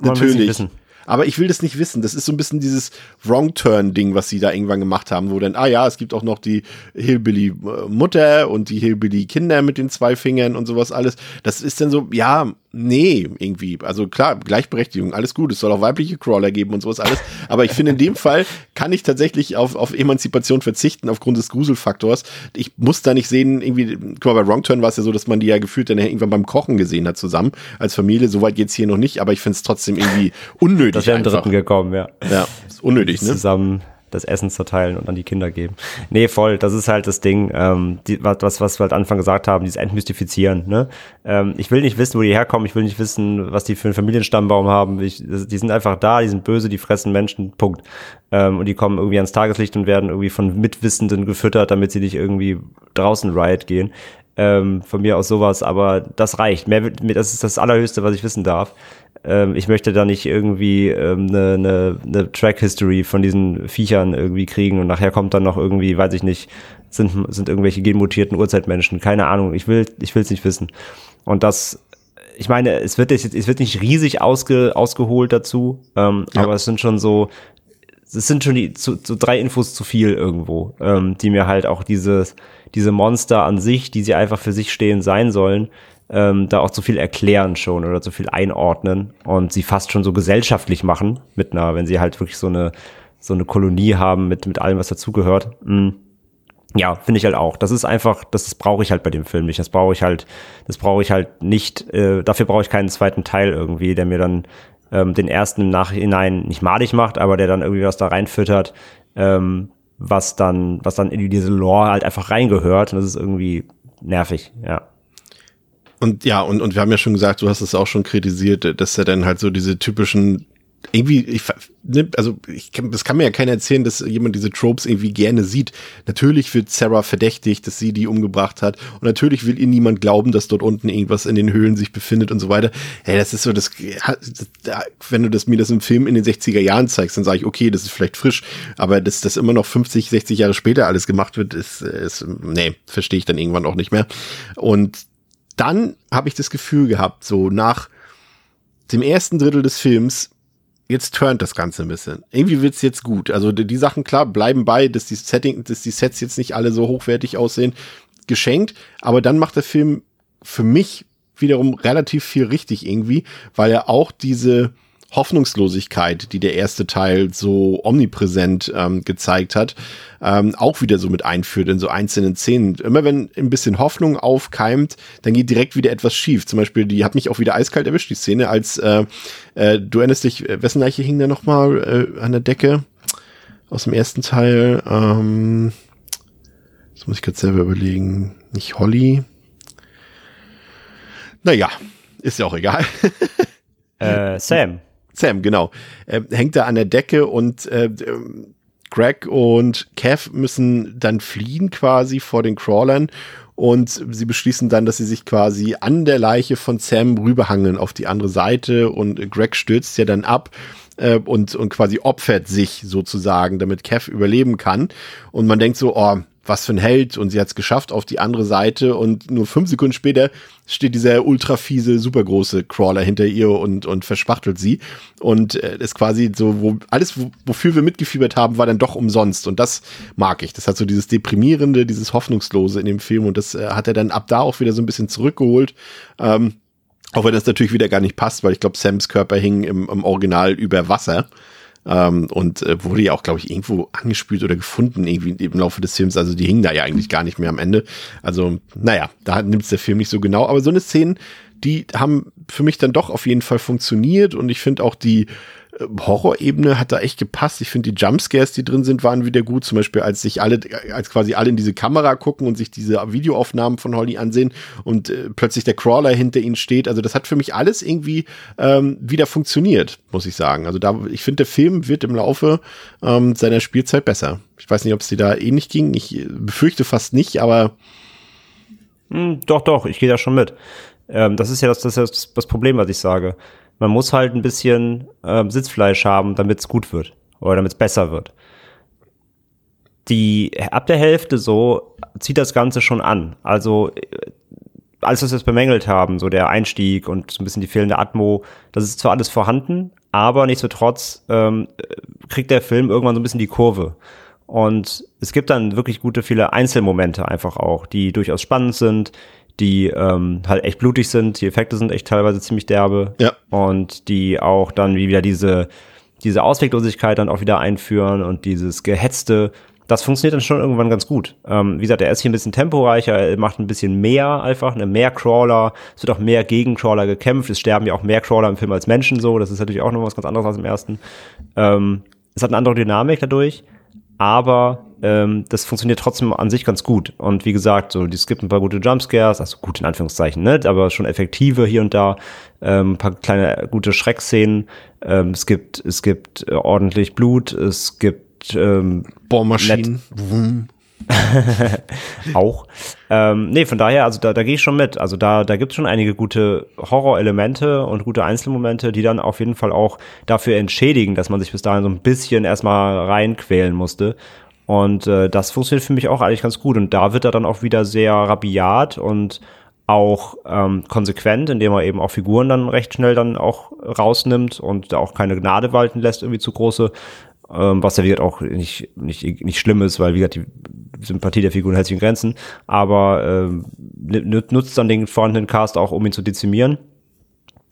natürlich. Aber ich will das nicht wissen. Das ist so ein bisschen dieses Wrong-Turn-Ding, was sie da irgendwann gemacht haben, wo dann, ah ja, es gibt auch noch die Hillbilly-Mutter und die Hillbilly-Kinder mit den zwei Fingern und sowas alles. Das ist dann so, ja, nee, irgendwie. Also klar, Gleichberechtigung, alles gut. Es soll auch weibliche Crawler geben und sowas alles. Aber ich finde, in dem Fall kann ich tatsächlich auf, auf Emanzipation verzichten aufgrund des Gruselfaktors. Ich muss da nicht sehen, irgendwie, guck mal, bei Wrong Turn war es ja so, dass man die ja gefühlt dann irgendwann beim Kochen gesehen hat zusammen als Familie. Soweit geht's hier noch nicht, aber ich finde es trotzdem irgendwie unnötig. Das wäre im dritten gekommen, ja. Ja, ist unnötig, ne? Zusammen das Essen zerteilen und an die Kinder geben. Nee, voll, das ist halt das Ding, ähm, die, was, was wir halt Anfang gesagt haben, dieses Entmystifizieren. Ne? Ähm, ich will nicht wissen, wo die herkommen, ich will nicht wissen, was die für einen Familienstammbaum haben. Ich, die sind einfach da, die sind böse, die fressen Menschen, Punkt. Ähm, und die kommen irgendwie ans Tageslicht und werden irgendwie von Mitwissenden gefüttert, damit sie nicht irgendwie draußen Riot gehen. Ähm, von mir aus sowas, aber das reicht. Mehr, das ist das Allerhöchste, was ich wissen darf. Ähm, ich möchte da nicht irgendwie ähm, eine, eine, eine Track-History von diesen Viechern irgendwie kriegen und nachher kommt dann noch irgendwie, weiß ich nicht, sind, sind irgendwelche genmutierten Urzeitmenschen. Keine Ahnung, ich will ich will's nicht wissen. Und das, ich meine, es wird jetzt, es wird nicht riesig ausge, ausgeholt dazu, ähm, Ja. aber es sind schon so, es sind schon die zu, so drei Infos zu viel irgendwo, ähm, die mir halt auch dieses, diese Monster an sich, die sie einfach für sich stehen sein sollen, ähm, da auch zu viel erklären schon oder zu viel einordnen und sie fast schon so gesellschaftlich machen mit einer, wenn sie halt wirklich so eine so eine Kolonie haben mit mit allem was dazugehört. Mm. Ja, finde ich halt auch. Das ist einfach, das, das brauche ich halt bei dem Film nicht. Das brauche ich halt, das brauche ich halt nicht. Äh, dafür brauche ich keinen zweiten Teil irgendwie, der mir dann ähm, den ersten im Nachhinein nicht madig macht, aber der dann irgendwie was da reinfüttert, ähm, was dann, was dann in diese Lore halt einfach reingehört. Und das ist irgendwie nervig, ja. Und ja, und, und wir haben ja schon gesagt, du hast es auch schon kritisiert, dass er dann halt so diese typischen irgendwie, ich, ne, also ich das kann mir ja keiner erzählen, dass jemand diese Tropes irgendwie gerne sieht. Natürlich wird Sarah verdächtigt, dass sie die umgebracht hat. Und natürlich will ihr niemand glauben, dass dort unten irgendwas in den Höhlen sich befindet und so weiter. Hey, das ist so, das, wenn du das mir das im Film in den 60er Jahren zeigst, dann sage ich, okay, das ist vielleicht frisch. Aber dass das immer noch 50, 60 Jahre später alles gemacht wird, ist, ist nee, verstehe ich dann irgendwann auch nicht mehr. Und dann habe ich das Gefühl gehabt, so nach dem ersten Drittel des Films jetzt turnt das Ganze ein bisschen. Irgendwie wird's jetzt gut. Also die, die, Sachen, klar, bleiben bei, dass die Setting, dass die Sets jetzt nicht alle so hochwertig aussehen, geschenkt. Aber dann macht der Film für mich wiederum relativ viel richtig irgendwie, weil er auch diese, Hoffnungslosigkeit, die der erste Teil so omnipräsent ähm, gezeigt hat, ähm, auch wieder so mit einführt in so einzelnen Szenen. Immer wenn ein bisschen Hoffnung aufkeimt, dann geht direkt wieder etwas schief. Zum Beispiel, die hat mich auch wieder eiskalt erwischt, die Szene, als äh, äh, du erinnerst dich, äh, wessen Leiche hing da nochmal äh, an der Decke aus dem ersten Teil? Ähm, das muss ich gerade selber überlegen. Nicht Holly. Naja, ist ja auch egal. äh, Sam. Sam, genau. Äh, hängt da an der Decke und äh, Greg und Kev müssen dann fliehen quasi vor den Crawlern und sie beschließen dann, dass sie sich quasi an der Leiche von Sam rüberhangeln auf die andere Seite und Greg stürzt ja dann ab äh, und, und quasi opfert sich sozusagen, damit Kev überleben kann. Und man denkt so, oh, was für ein Held und sie hat es geschafft auf die andere Seite und nur fünf Sekunden später steht dieser ultra fiese, super große Crawler hinter ihr und, und verspachtelt sie und äh, ist quasi so, wo alles, wofür wir mitgefiebert haben, war dann doch umsonst und das mag ich. Das hat so dieses deprimierende, dieses hoffnungslose in dem Film und das äh, hat er dann ab da auch wieder so ein bisschen zurückgeholt. Ähm, auch wenn das natürlich wieder gar nicht passt, weil ich glaube, Sams Körper hing im, im Original über Wasser. Ähm, und äh, wurde ja auch, glaube ich, irgendwo angespült oder gefunden, irgendwie im Laufe des Films. Also die hingen da ja eigentlich gar nicht mehr am Ende. Also, naja, da nimmt der Film nicht so genau. Aber so eine Szene, die haben für mich dann doch auf jeden Fall funktioniert und ich finde auch die Horrorebene hat da echt gepasst. Ich finde die Jumpscares, die drin sind, waren wieder gut. Zum Beispiel, als sich alle, als quasi alle in diese Kamera gucken und sich diese Videoaufnahmen von Holly ansehen und äh, plötzlich der Crawler hinter ihnen steht. Also das hat für mich alles irgendwie ähm, wieder funktioniert, muss ich sagen. Also da, ich finde, der Film wird im Laufe ähm, seiner Spielzeit besser. Ich weiß nicht, ob es dir da ähnlich ging. Ich äh, befürchte fast nicht, aber hm, doch, doch, ich gehe da schon mit. Ähm, das ist ja das, das, ist das, das Problem, was ich sage man muss halt ein bisschen ähm, Sitzfleisch haben, damit es gut wird oder damit es besser wird. Die ab der Hälfte so zieht das Ganze schon an. Also äh, alles, was wir bemängelt haben, so der Einstieg und so ein bisschen die fehlende Atmo, das ist zwar alles vorhanden, aber nichtsdestotrotz ähm, kriegt der Film irgendwann so ein bisschen die Kurve. Und es gibt dann wirklich gute viele Einzelmomente einfach auch, die durchaus spannend sind, die ähm, halt echt blutig sind. Die Effekte sind echt teilweise ziemlich derbe. Ja. Und die auch dann wie wieder diese, diese Ausweglosigkeit dann auch wieder einführen und dieses Gehetzte. Das funktioniert dann schon irgendwann ganz gut. Ähm, wie gesagt, er ist hier ein bisschen temporeicher, er macht ein bisschen mehr einfach, ne, mehr Crawler. Es wird auch mehr gegen Crawler gekämpft. Es sterben ja auch mehr Crawler im Film als Menschen so. Das ist natürlich auch noch was ganz anderes als im ersten. Ähm, es hat eine andere Dynamik dadurch aber ähm, das funktioniert trotzdem an sich ganz gut. Und wie gesagt, so, es gibt ein paar gute Jumpscares, also gut in Anführungszeichen, ne? aber schon effektive hier und da, ähm, ein paar kleine gute Schreckszenen. Ähm, es gibt, es gibt äh, ordentlich Blut, es gibt ähm, Bohrmaschinen. auch. Ähm, nee, von daher, also da, da gehe ich schon mit. Also da, da gibt es schon einige gute Horrorelemente und gute Einzelmomente, die dann auf jeden Fall auch dafür entschädigen, dass man sich bis dahin so ein bisschen erstmal reinquälen musste. Und äh, das funktioniert für mich auch eigentlich ganz gut. Und da wird er dann auch wieder sehr rabiat und auch ähm, konsequent, indem er eben auch Figuren dann recht schnell dann auch rausnimmt und da auch keine Gnade walten lässt, irgendwie zu große ähm, was ja wie gesagt auch nicht, nicht, nicht schlimm ist, weil wie gesagt die Sympathie der Figuren hält sich in Grenzen, aber ähm, nutzt dann den vorhandenen Cast auch, um ihn zu dezimieren.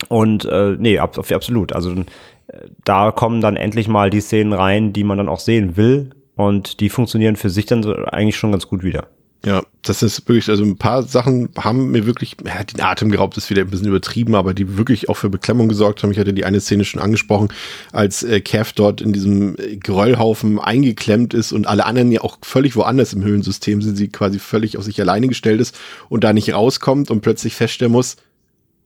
Und äh, nee, ab, absolut. Also äh, da kommen dann endlich mal die Szenen rein, die man dann auch sehen will. Und die funktionieren für sich dann so eigentlich schon ganz gut wieder. Ja, das ist wirklich, also ein paar Sachen haben mir wirklich, ja, den Atem geraubt ist wieder ein bisschen übertrieben, aber die wirklich auch für Beklemmung gesorgt haben. Ich hatte die eine Szene schon angesprochen, als äh, Kev dort in diesem Geröllhaufen eingeklemmt ist und alle anderen ja auch völlig woanders im Höhlensystem sind, sie quasi völlig auf sich alleine gestellt ist und da nicht rauskommt und plötzlich feststellen muss,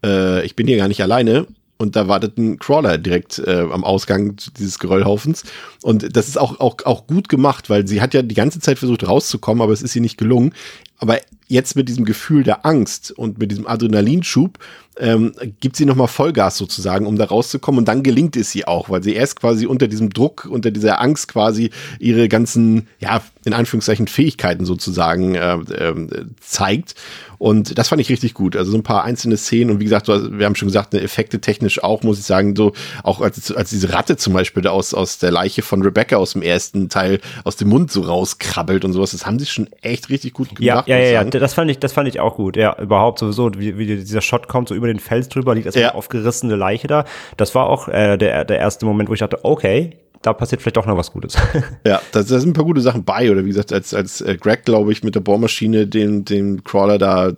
äh, ich bin hier gar nicht alleine und da wartet ein Crawler direkt äh, am Ausgang dieses Geröllhaufens. Und das ist auch, auch, auch gut gemacht, weil sie hat ja die ganze Zeit versucht rauszukommen, aber es ist ihr nicht gelungen. Aber jetzt mit diesem Gefühl der Angst und mit diesem Adrenalinschub ähm, gibt sie nochmal Vollgas sozusagen, um da rauszukommen. Und dann gelingt es ihr auch, weil sie erst quasi unter diesem Druck, unter dieser Angst quasi ihre ganzen, ja, in Anführungszeichen Fähigkeiten sozusagen äh, äh, zeigt. Und das fand ich richtig gut. Also so ein paar einzelne Szenen und wie gesagt, wir haben schon gesagt, eine Effekte technisch auch, muss ich sagen, so auch als, als diese Ratte zum Beispiel aus, aus der Leiche von Rebecca aus dem ersten Teil aus dem Mund so rauskrabbelt und sowas, das haben sie schon echt richtig gut gemacht. Ja, ja, ja, ja. das fand ich, das fand ich auch gut. Ja, überhaupt sowieso, wie, wie dieser Shot kommt, so über den Fels drüber, liegt erstmal ja. eine aufgerissene Leiche da. Das war auch äh, der, der erste Moment, wo ich dachte, okay, da passiert vielleicht doch noch was Gutes. ja, da, da sind ein paar gute Sachen bei. Oder wie gesagt, als, als äh, Greg, glaube ich, mit der Bohrmaschine den, den Crawler da äh,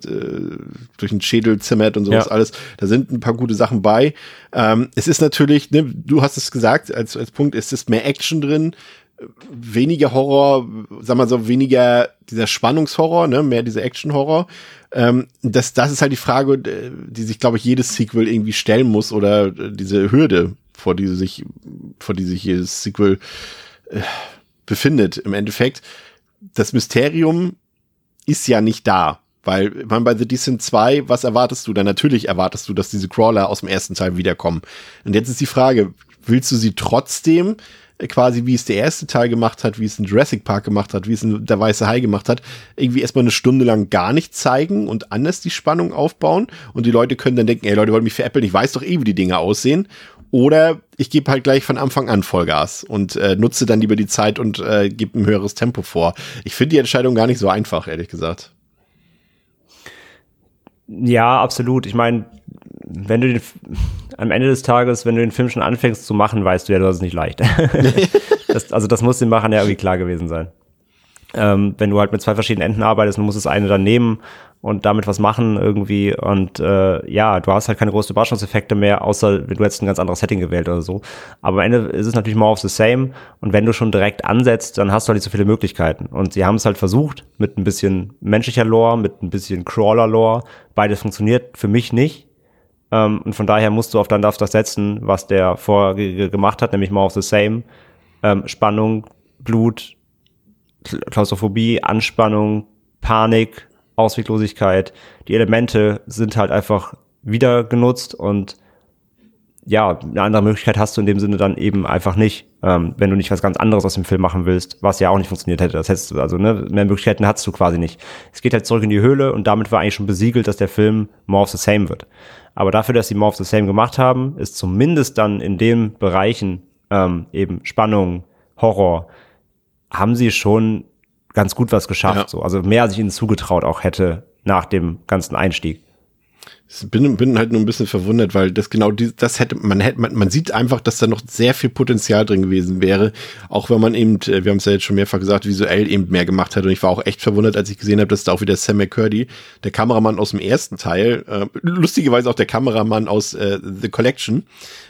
durch den Schädel zimmert und sowas ja. alles, da sind ein paar gute Sachen bei. Ähm, es ist natürlich, ne, du hast es gesagt, als, als Punkt, es ist mehr Action drin, weniger Horror, sag mal so, weniger dieser Spannungshorror, ne, mehr dieser Action-Horror. Ähm, das, das ist halt die Frage, die sich, glaube ich, jedes Sequel irgendwie stellen muss oder diese Hürde, vor die sich, vor die sich jedes Sequel äh, befindet. Im Endeffekt, das Mysterium ist ja nicht da. Weil man bei The Descent 2, was erwartest du? Dann natürlich erwartest du, dass diese Crawler aus dem ersten Teil wiederkommen. Und jetzt ist die Frage, willst du sie trotzdem quasi, wie es der erste Teil gemacht hat, wie es in Jurassic Park gemacht hat, wie es in der Weiße Hai gemacht hat, irgendwie erstmal eine Stunde lang gar nicht zeigen und anders die Spannung aufbauen und die Leute können dann denken, ey Leute wollen mich veräppeln, ich weiß doch eh, wie die Dinge aussehen. Oder ich gebe halt gleich von Anfang an Vollgas und äh, nutze dann lieber die Zeit und äh, gebe ein höheres Tempo vor. Ich finde die Entscheidung gar nicht so einfach, ehrlich gesagt. Ja, absolut. Ich meine, wenn du den, am Ende des Tages, wenn du den Film schon anfängst zu machen, weißt du ja, das ist nicht leicht. das, also das muss dem Machern ja irgendwie klar gewesen sein. Ähm, wenn du halt mit zwei verschiedenen Enden arbeitest, dann musst du das eine dann nehmen und damit was machen irgendwie und äh, ja, du hast halt keine großen Überraschungseffekte mehr, außer wenn du jetzt ein ganz anderes Setting gewählt oder so. Aber am Ende ist es natürlich more of the same und wenn du schon direkt ansetzt, dann hast du halt nicht so viele Möglichkeiten und sie haben es halt versucht mit ein bisschen menschlicher Lore, mit ein bisschen Crawler-Lore. Beides funktioniert für mich nicht ähm, und von daher musst du auf dann auf das setzen, was der vorher gemacht hat, nämlich more of the same. Ähm, Spannung, Blut, Klaustrophobie, Anspannung, Panik, Ausweglosigkeit. Die Elemente sind halt einfach wieder genutzt und ja, eine andere Möglichkeit hast du in dem Sinne dann eben einfach nicht, ähm, wenn du nicht was ganz anderes aus dem Film machen willst, was ja auch nicht funktioniert hätte. Das hättest du, also ne, mehr Möglichkeiten hast du quasi nicht. Es geht halt zurück in die Höhle und damit war eigentlich schon besiegelt, dass der Film more of the same wird. Aber dafür, dass sie more of the same gemacht haben, ist zumindest dann in den Bereichen ähm, eben Spannung, Horror, haben sie schon ganz gut was geschafft. Ja. So. Also mehr als ich ihnen zugetraut auch hätte nach dem ganzen Einstieg. Ich bin, bin halt nur ein bisschen verwundert, weil das genau die, das hätte man hätte man, man sieht einfach, dass da noch sehr viel Potenzial drin gewesen wäre, auch wenn man eben, äh, wir haben es ja jetzt schon mehrfach gesagt, visuell eben mehr gemacht hat. Und ich war auch echt verwundert, als ich gesehen habe, dass da auch wieder Sam McCurdy, der Kameramann aus dem ersten Teil, äh, lustigerweise auch der Kameramann aus äh, The Collection,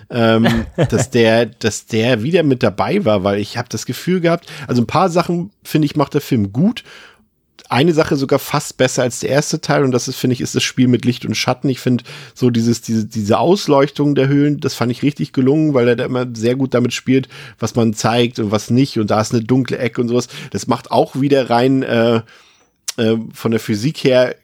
ähm, dass der, dass der wieder mit dabei war, weil ich habe das Gefühl gehabt, also ein paar Sachen finde ich macht der Film gut eine Sache sogar fast besser als der erste Teil und das ist, finde ich, ist das Spiel mit Licht und Schatten. Ich finde so dieses, diese, diese Ausleuchtung der Höhlen, das fand ich richtig gelungen, weil er da immer sehr gut damit spielt, was man zeigt und was nicht und da ist eine dunkle Ecke und sowas. Das macht auch wieder rein äh, äh, von der Physik her,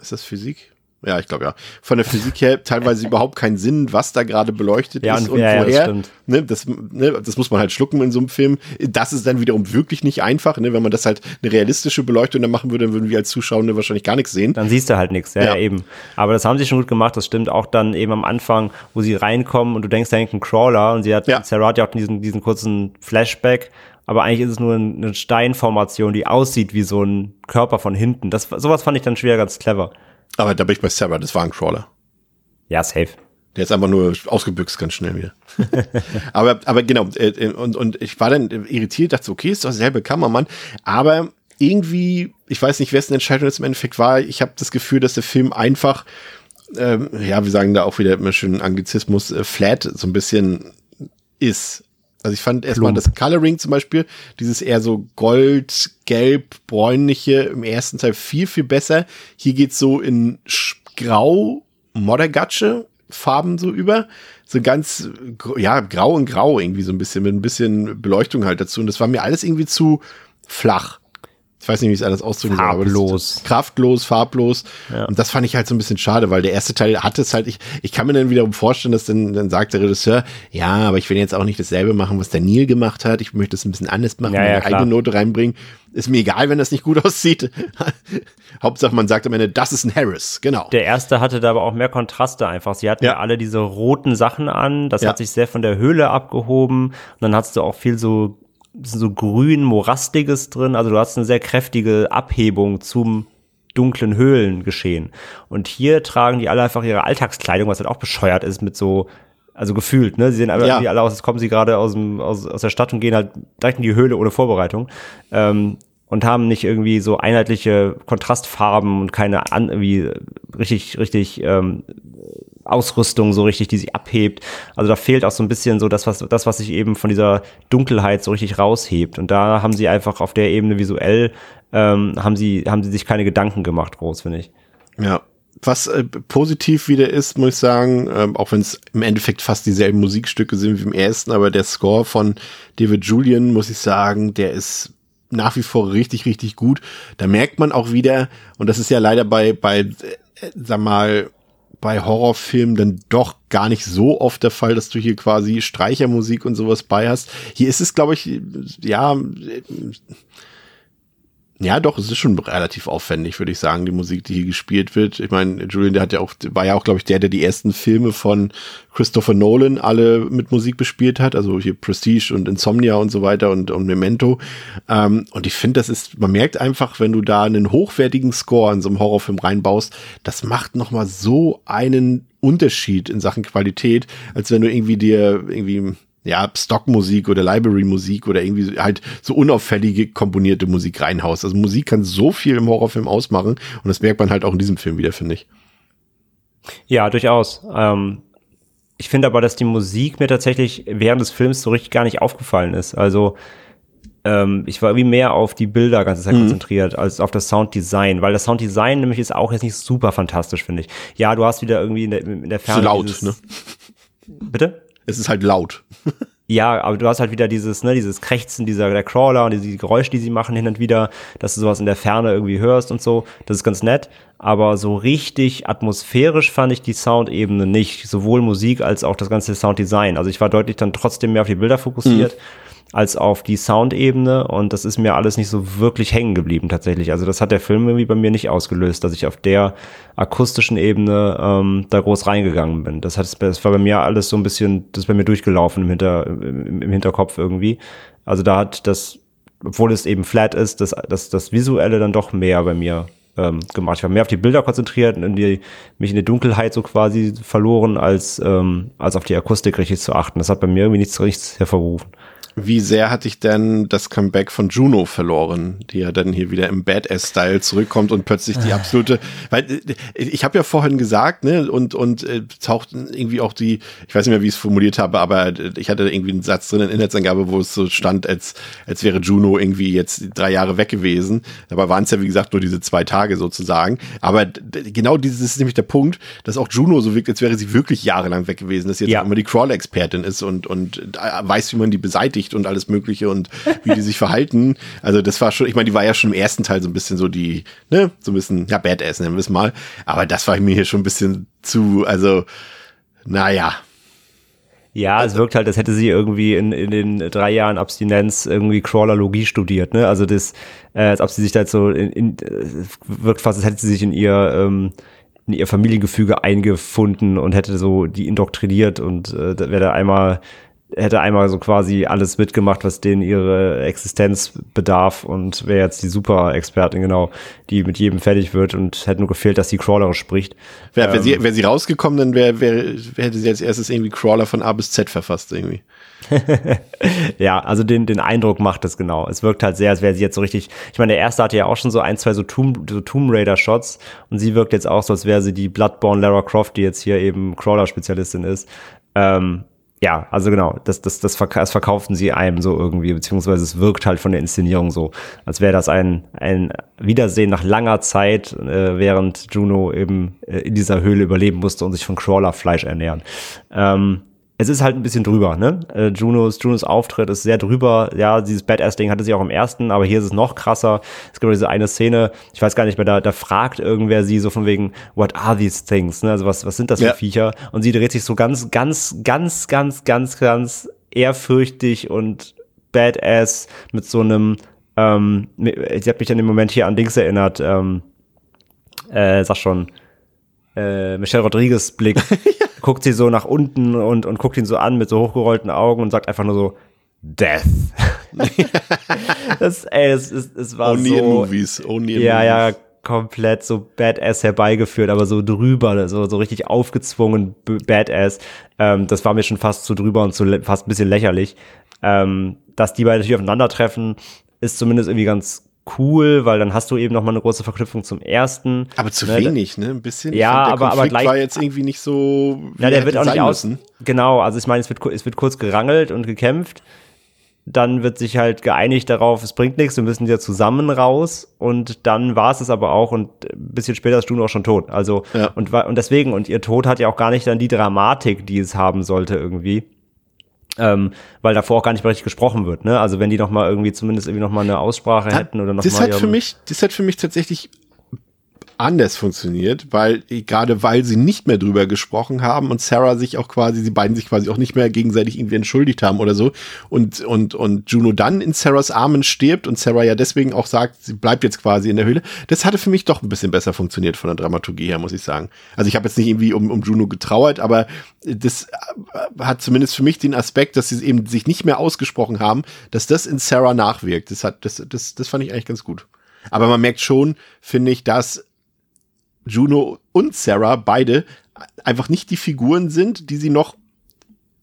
ist das Physik? Ja, ich glaube ja. Von der Physik her teilweise überhaupt keinen Sinn, was da gerade beleuchtet ja, ist und, und ja, woher. Ja, das, ne, das, ne, das muss man halt schlucken in so einem Film. Das ist dann wiederum wirklich nicht einfach, ne? Wenn man das halt eine realistische Beleuchtung dann machen würde, dann würden wir als Zuschauer wahrscheinlich gar nichts sehen. Dann siehst du halt nichts, ja, ja, eben. Aber das haben sie schon gut gemacht, das stimmt auch dann eben am Anfang, wo sie reinkommen und du denkst, da hängt ein Crawler und sie hat, ja. Sarah hat ja auch diesen, diesen kurzen Flashback, aber eigentlich ist es nur eine Steinformation, die aussieht wie so ein Körper von hinten. Das, sowas fand ich dann schwer ganz clever. Aber da bin ich bei Sarah, das war ein Crawler. Ja, safe. Der ist einfach nur ausgebüxt ganz schnell wieder. aber, aber genau, äh, und, und ich war dann irritiert, dachte, okay, ist doch derselbe Kameramann, aber irgendwie, ich weiß nicht, wessen Entscheidung das im Endeffekt war, ich habe das Gefühl, dass der Film einfach, ähm, ja, wir sagen da auch wieder immer schön Anglizismus, äh, flat so ein bisschen ist. Also ich fand erstmal das Coloring zum Beispiel, dieses eher so gold, gelb, bräunliche im ersten Teil viel, viel besser. Hier geht's so in grau, Moddergatsche Farben so über. So ganz, ja, grau und grau irgendwie so ein bisschen, mit ein bisschen Beleuchtung halt dazu. Und das war mir alles irgendwie zu flach. Ich weiß nicht, wie ich es alles ausdrücken soll. aber Farblos. Das, kraftlos, farblos. Ja. Und das fand ich halt so ein bisschen schade, weil der erste Teil hatte es halt, ich, ich kann mir dann wiederum vorstellen, dass dann, dann sagt der Regisseur, ja, aber ich will jetzt auch nicht dasselbe machen, was der Neil gemacht hat. Ich möchte es ein bisschen anders machen, Ja, ja, meine eigene Note reinbringen. Ist mir egal, wenn das nicht gut aussieht. Hauptsache, man sagt am Ende, das ist ein Harris. Genau. Der erste hatte da aber auch mehr Kontraste einfach. Sie hatten ja, alle diese roten Sachen an. Das hat sich sehr von der Höhle abgehoben. Und dann hast du auch viel so, so grün, morastiges drin. Also du hast eine sehr kräftige Abhebung zum dunklen Höhlengeschehen. Und hier tragen die alle einfach ihre Alltagskleidung, was halt auch bescheuert ist mit so, also gefühlt, ne? Sie sehen aber Ja. alle aus, als kommen sie gerade aus, dem, aus, aus der Stadt und gehen halt direkt in die Höhle ohne Vorbereitung. Ähm, und haben nicht irgendwie so einheitliche Kontrastfarben und keine an, irgendwie richtig, richtig ähm, Ausrüstung so richtig, die sie abhebt. Also da fehlt auch so ein bisschen so das, was, das, was sich eben von dieser Dunkelheit so richtig raushebt. Und da haben sie einfach auf der Ebene visuell, ähm, haben sie, haben sie sich keine Gedanken gemacht, groß, finde ich. Ja. Was äh, positiv wieder ist, muss ich sagen, ähm, auch wenn es im Endeffekt fast dieselben Musikstücke sind wie im ersten, aber der Score von David Julian, muss ich sagen, der ist nach wie vor richtig, richtig gut. Da merkt man auch wieder, und das ist ja leider bei, bei, äh, sag mal, bei Horrorfilmen dann doch gar nicht so oft der Fall, dass du hier quasi Streichermusik und sowas bei hast. Hier ist es, glaube ich, ja, ja, doch, es ist schon relativ aufwendig, würde ich sagen, die Musik, die hier gespielt wird. Ich meine, Julian, der hat ja auch, war ja auch, glaube ich, der, der die ersten Filme von Christopher Nolan alle mit Musik bespielt hat, also hier Prestige und Insomnia und so weiter und, und Memento. Ähm, und ich finde, das ist, man merkt einfach, wenn du da einen hochwertigen Score in so einem Horrorfilm reinbaust, das macht nochmal so einen Unterschied in Sachen Qualität, als wenn du irgendwie dir irgendwie ja, Stockmusik oder Library-Musik oder irgendwie halt so unauffällige komponierte Musik reinhaust. Also Musik kann so viel im Horrorfilm ausmachen und das merkt man halt auch in diesem Film wieder, finde ich. Ja, durchaus. Ähm, ich finde aber, dass die Musik mir tatsächlich während des Films so richtig gar nicht aufgefallen ist. Also ähm, ich war wie mehr auf die Bilder ganze Mhm. Zeit konzentriert als auf das Sounddesign, weil das Sounddesign nämlich ist auch jetzt nicht super fantastisch, finde ich. Ja, du hast wieder irgendwie in der, in der Ferne. So laut, dieses, ne? Bitte? Es ist halt laut. Ja, aber du hast halt wieder dieses, ne, dieses Krächzen dieser der Crawler und diese Geräusche, die sie machen hin und wieder, dass du sowas in der Ferne irgendwie hörst und so. Das ist ganz nett. Aber so richtig atmosphärisch fand ich die Soundebene nicht. Sowohl Musik als auch das ganze Sounddesign. Also ich war deutlich dann trotzdem mehr auf die Bilder fokussiert. Als auf die Soundebene und das ist mir alles nicht so wirklich hängen geblieben tatsächlich. Also das hat der Film irgendwie bei mir nicht ausgelöst, dass ich auf der akustischen Ebene ähm, da groß reingegangen bin. Das, hat, das war bei mir alles so ein bisschen, das ist bei mir durchgelaufen im, Hinter, im, im Hinterkopf irgendwie. Also da hat das, obwohl es eben flat ist, das, das, das Visuelle dann doch mehr bei mir ähm, gemacht. Ich war mehr auf die Bilder konzentriert und in die, mich in die Dunkelheit so quasi verloren, als, ähm, als auf die Akustik richtig zu achten. Das hat bei mir irgendwie nichts, nichts hervorgerufen. Wie sehr hatte ich denn das Comeback von Juno verloren, die ja dann hier wieder im Badass-Style zurückkommt und plötzlich die absolute, weil äh, ich habe ja vorhin gesagt, ne, und und äh, taucht irgendwie auch die, ich weiß nicht mehr, wie ich es formuliert habe, aber äh, ich hatte irgendwie einen Satz drin in Inhaltsangabe, wo es so stand, als als wäre Juno irgendwie jetzt drei Jahre weg gewesen. Dabei waren es ja wie gesagt nur diese zwei Tage sozusagen. Aber genau dieses ist nämlich der Punkt, dass auch Juno so wirkt, als wäre sie wirklich jahrelang weg gewesen, dass sie jetzt Ja. immer die Crawler-Expertin ist und und äh, weiß, wie man die beseitigt und alles Mögliche und wie die sich verhalten. Also das war schon, ich meine, die war ja schon im ersten Teil so ein bisschen so die, ne, so ein bisschen, ja, Badass nennen wir es mal. Aber das war mir hier schon ein bisschen zu, also, naja. Ja, es wirkt halt, als hätte sie irgendwie in, in den drei Jahren Abstinenz irgendwie Crawlerlogie studiert, ne? Also das, äh, als ob sie sich da jetzt so in, in äh, wirkt fast, als hätte sie sich in ihr ähm, in ihr Familiengefüge eingefunden und hätte so die indoktriniert und äh, da wäre da einmal hätte einmal so quasi alles mitgemacht, was denen ihre Existenz bedarf und wäre jetzt die Super-Expertin, genau, die mit jedem fertig wird und hätte nur gefehlt, dass sie Crawlerisch spricht. Wäre wär sie, wär sie rausgekommen, dann wäre wär, wär, hätte sie als erstes irgendwie Crawler von A bis Z verfasst irgendwie. Ja, also den, den Eindruck macht es genau. Es wirkt halt sehr, als wäre sie jetzt so richtig. Ich meine, der erste hatte ja auch schon so ein, zwei so Tomb, so Tomb Raider-Shots und sie wirkt jetzt auch so, als wäre sie die Bloodborne Lara Croft, die jetzt hier eben Crawler-Spezialistin ist. Ähm, ja, also genau, das, das, das, verk das verkauften sie einem so irgendwie, beziehungsweise es wirkt halt von der Inszenierung so, als wäre das ein, ein Wiedersehen nach langer Zeit, äh, während Juno eben äh, in dieser Höhle überleben musste und sich von Crawlerfleisch ernähren. Ähm, es ist halt ein bisschen drüber, ne? Äh, Junos, Junos Auftritt ist sehr drüber. Ja, dieses Badass-Ding hatte sie auch im ersten, aber hier ist es noch krasser. Es gibt diese eine Szene, ich weiß gar nicht mehr, da, da fragt irgendwer sie so von wegen, what are these things? Ne? Also was, was sind das Ja. für Viecher? Und sie dreht sich so ganz, ganz, ganz, ganz, ganz, ganz ehrfürchtig und badass mit so einem, ähm, sie hat mich an den Moment hier an Dings erinnert, ähm, äh, sag schon, äh, Michelle Rodriguez Blick, guckt sie so nach unten und, und guckt ihn so an mit so hochgerollten Augen und sagt einfach nur so, Death. das, ey, es, es, es war Only so. in movies. Only in ja, movies. ja, komplett so badass herbeigeführt, aber so drüber, so, so richtig aufgezwungen badass. Ähm, das war mir schon fast zu drüber und zu fast ein bisschen lächerlich. Ähm, dass die beiden natürlich aufeinandertreffen, ist zumindest irgendwie ganz cool, weil dann hast du eben noch mal eine große Verknüpfung zum ersten. Aber zu Ne, wenig, ne? Ein bisschen. Ja, fand, aber- aber gleich- war jetzt irgendwie nicht so. Ja, der er wird auch nicht aus. müssen. Genau, also ich meine, es wird, es wird kurz gerangelt und gekämpft. Dann wird sich halt geeinigt darauf, es bringt nichts, wir müssen ja zusammen raus. Und dann war es es aber auch und ein bisschen später ist Juno auch schon tot. Also, Ja. und, und deswegen, und ihr Tod hat ja auch gar nicht dann die Dramatik, die es haben sollte irgendwie. Ähm, weil davor auch gar nicht mehr richtig gesprochen wird, ne? Also wenn die noch mal irgendwie zumindest irgendwie noch mal eine Aussprache hätten oder noch das mal hat für mich, das hat für mich tatsächlich anders funktioniert, weil eh, gerade weil sie nicht mehr drüber gesprochen haben und Sarah sich auch quasi, die beiden sich quasi auch nicht mehr gegenseitig irgendwie entschuldigt haben oder so und und und Juno dann in Sarahs Armen stirbt und Sarah ja deswegen auch sagt, sie bleibt jetzt quasi in der Höhle. Das hatte für mich doch ein bisschen besser funktioniert von der Dramaturgie her, muss ich sagen. Also ich habe jetzt nicht irgendwie um, um Juno getrauert, aber das äh, hat zumindest für mich den Aspekt, dass sie eben sich nicht mehr ausgesprochen haben, dass das in Sarah nachwirkt. Das hat das das das fand ich eigentlich ganz gut. Aber man merkt schon, finde ich, dass Juno und Sarah beide einfach nicht die Figuren sind, die sie noch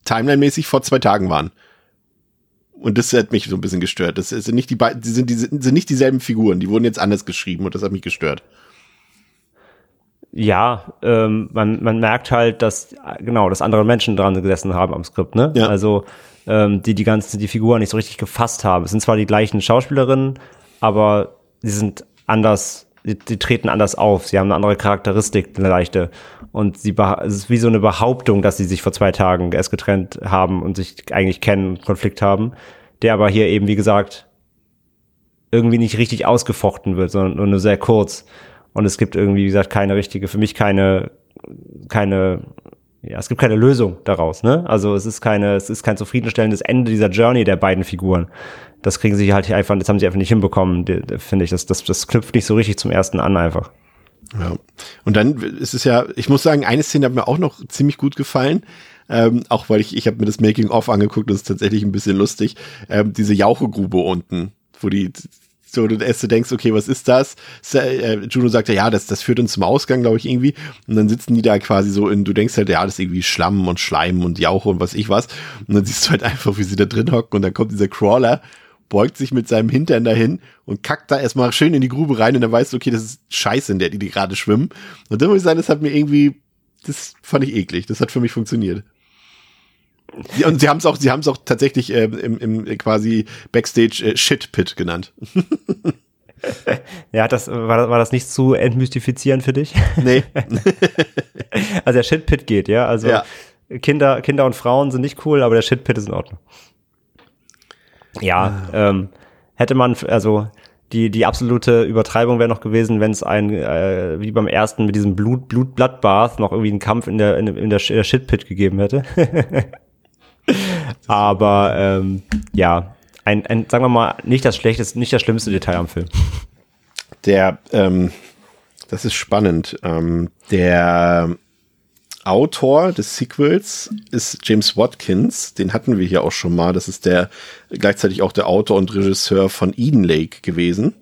timeline-mäßig vor zwei Tagen waren. Und das hat mich so ein bisschen gestört. Das sind nicht die beiden, die sind, die sind nicht dieselben Figuren. Die wurden jetzt anders geschrieben und das hat mich gestört. Ja, ähm, man, man merkt halt, dass genau, dass andere Menschen dran gesessen haben am Skript, ne? Ja. Also ähm, die die ganzen die Figuren nicht so richtig gefasst haben. Es sind zwar die gleichen Schauspielerinnen, aber sie sind anders, die, die treten anders auf. Sie haben eine andere Charakteristik, eine leichte. Und sie es ist wie so eine Behauptung, dass sie sich vor zwei Tagen erst getrennt haben und sich eigentlich kennen, und Konflikt haben, der aber hier eben wie gesagt irgendwie nicht richtig ausgefochten wird, sondern nur sehr kurz. Und es gibt irgendwie, wie gesagt, keine richtige, für mich keine, keine, ja, es gibt keine Lösung daraus, ne? Also es ist keine, es ist kein zufriedenstellendes Ende dieser Journey der beiden Figuren. Das kriegen sie halt einfach, das haben sie einfach nicht hinbekommen, finde ich. Das, das, das knüpft nicht so richtig zum ersten an einfach. Ja. Und dann ist es ja, ich muss sagen, eine Szene hat mir auch noch ziemlich gut gefallen. Ähm, auch weil ich, ich habe mir das Making-of angeguckt, das ist tatsächlich ein bisschen lustig. Ähm, diese Jauchegrube unten, wo die so du erst denkst, okay, was ist das? Äh, Juno sagt ja, ja, das, das führt uns zum Ausgang, glaube ich, irgendwie. Und dann sitzen die da quasi so in, du denkst halt, ja, das ist irgendwie Schlamm und Schleim und Jauche und was ich was. Und dann siehst du halt einfach, wie sie da drin hocken und dann kommt dieser Crawler, beugt sich mit seinem Hintern dahin und kackt da erstmal schön in die Grube rein und dann weißt du, okay, das ist Scheiße, in der die, die gerade schwimmen. Und dann muss ich sagen, das hat mir irgendwie, das fand ich eklig. Das hat für mich funktioniert. Ja, Und sie haben es auch, sie haben es auch tatsächlich äh, im, im quasi Backstage äh, Shit Pit genannt. Ja, das, war, das- war das nicht zu entmystifizierend für dich? Nee. Also der Shitpit geht, ja. Also Ja. Kinder, Kinder und Frauen sind nicht cool, aber der Shitpit ist in Ordnung. Ja, ähm, hätte man, also die, die absolute Übertreibung wäre noch gewesen, wenn es ein, äh, wie beim ersten mit diesem Blut, Blut, Bloodbath noch irgendwie einen Kampf in der, in, in der, in der Shitpit gegeben hätte. aber ähm, ja, ein, ein, sagen wir mal, nicht das schlechteste, nicht das schlimmste Detail am Film. Der, ähm, das ist spannend. Ähm, der Autor des Sequels ist James Watkins. Den hatten wir hier auch schon mal. Das ist der gleichzeitig auch der Autor und Regisseur von Eden Lake gewesen.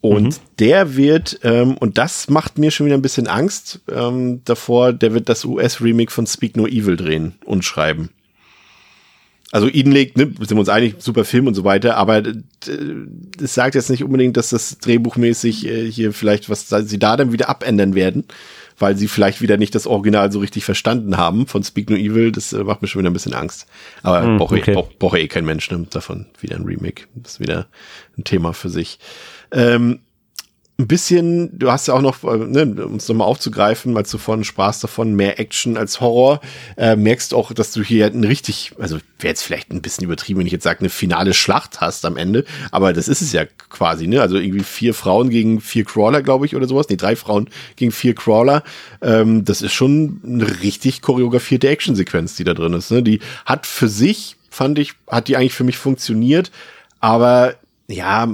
Und der wird, ähm, und das macht mir schon wieder ein bisschen Angst ähm, davor, der wird das US-Remake von Speak No Evil drehen und schreiben. Also Eden Lake, ne, sind wir uns einig, super Film und so weiter, aber es sagt jetzt nicht unbedingt, dass das drehbuchmäßig äh, hier vielleicht, was sie da dann wieder abändern werden. Weil sie vielleicht wieder nicht das Original so richtig verstanden haben von Speak No Evil. Das äh, macht mir schon wieder ein bisschen Angst. Aber Hm, braucht okay. eh, braucht, braucht eh kein Mensch ne, davon wieder ein Remake. Das ist wieder ein Thema für sich. Ähm, ein bisschen, du hast ja auch noch, äh, ne, um es nochmal aufzugreifen, als du vorhin sprachst davon, mehr Action als Horror, äh, merkst auch, dass du hier ein richtig, also wäre jetzt vielleicht ein bisschen übertrieben, wenn ich jetzt sage, eine finale Schlacht hast am Ende, aber das ist es ja quasi, ne? Also irgendwie vier Frauen gegen vier Crawler, glaube ich, oder sowas. Nee, drei Frauen gegen vier Crawler. Ähm, das ist schon eine richtig choreografierte Actionsequenz, die da drin ist. Ne? Die hat für sich, fand ich, hat die eigentlich für mich funktioniert, aber ja,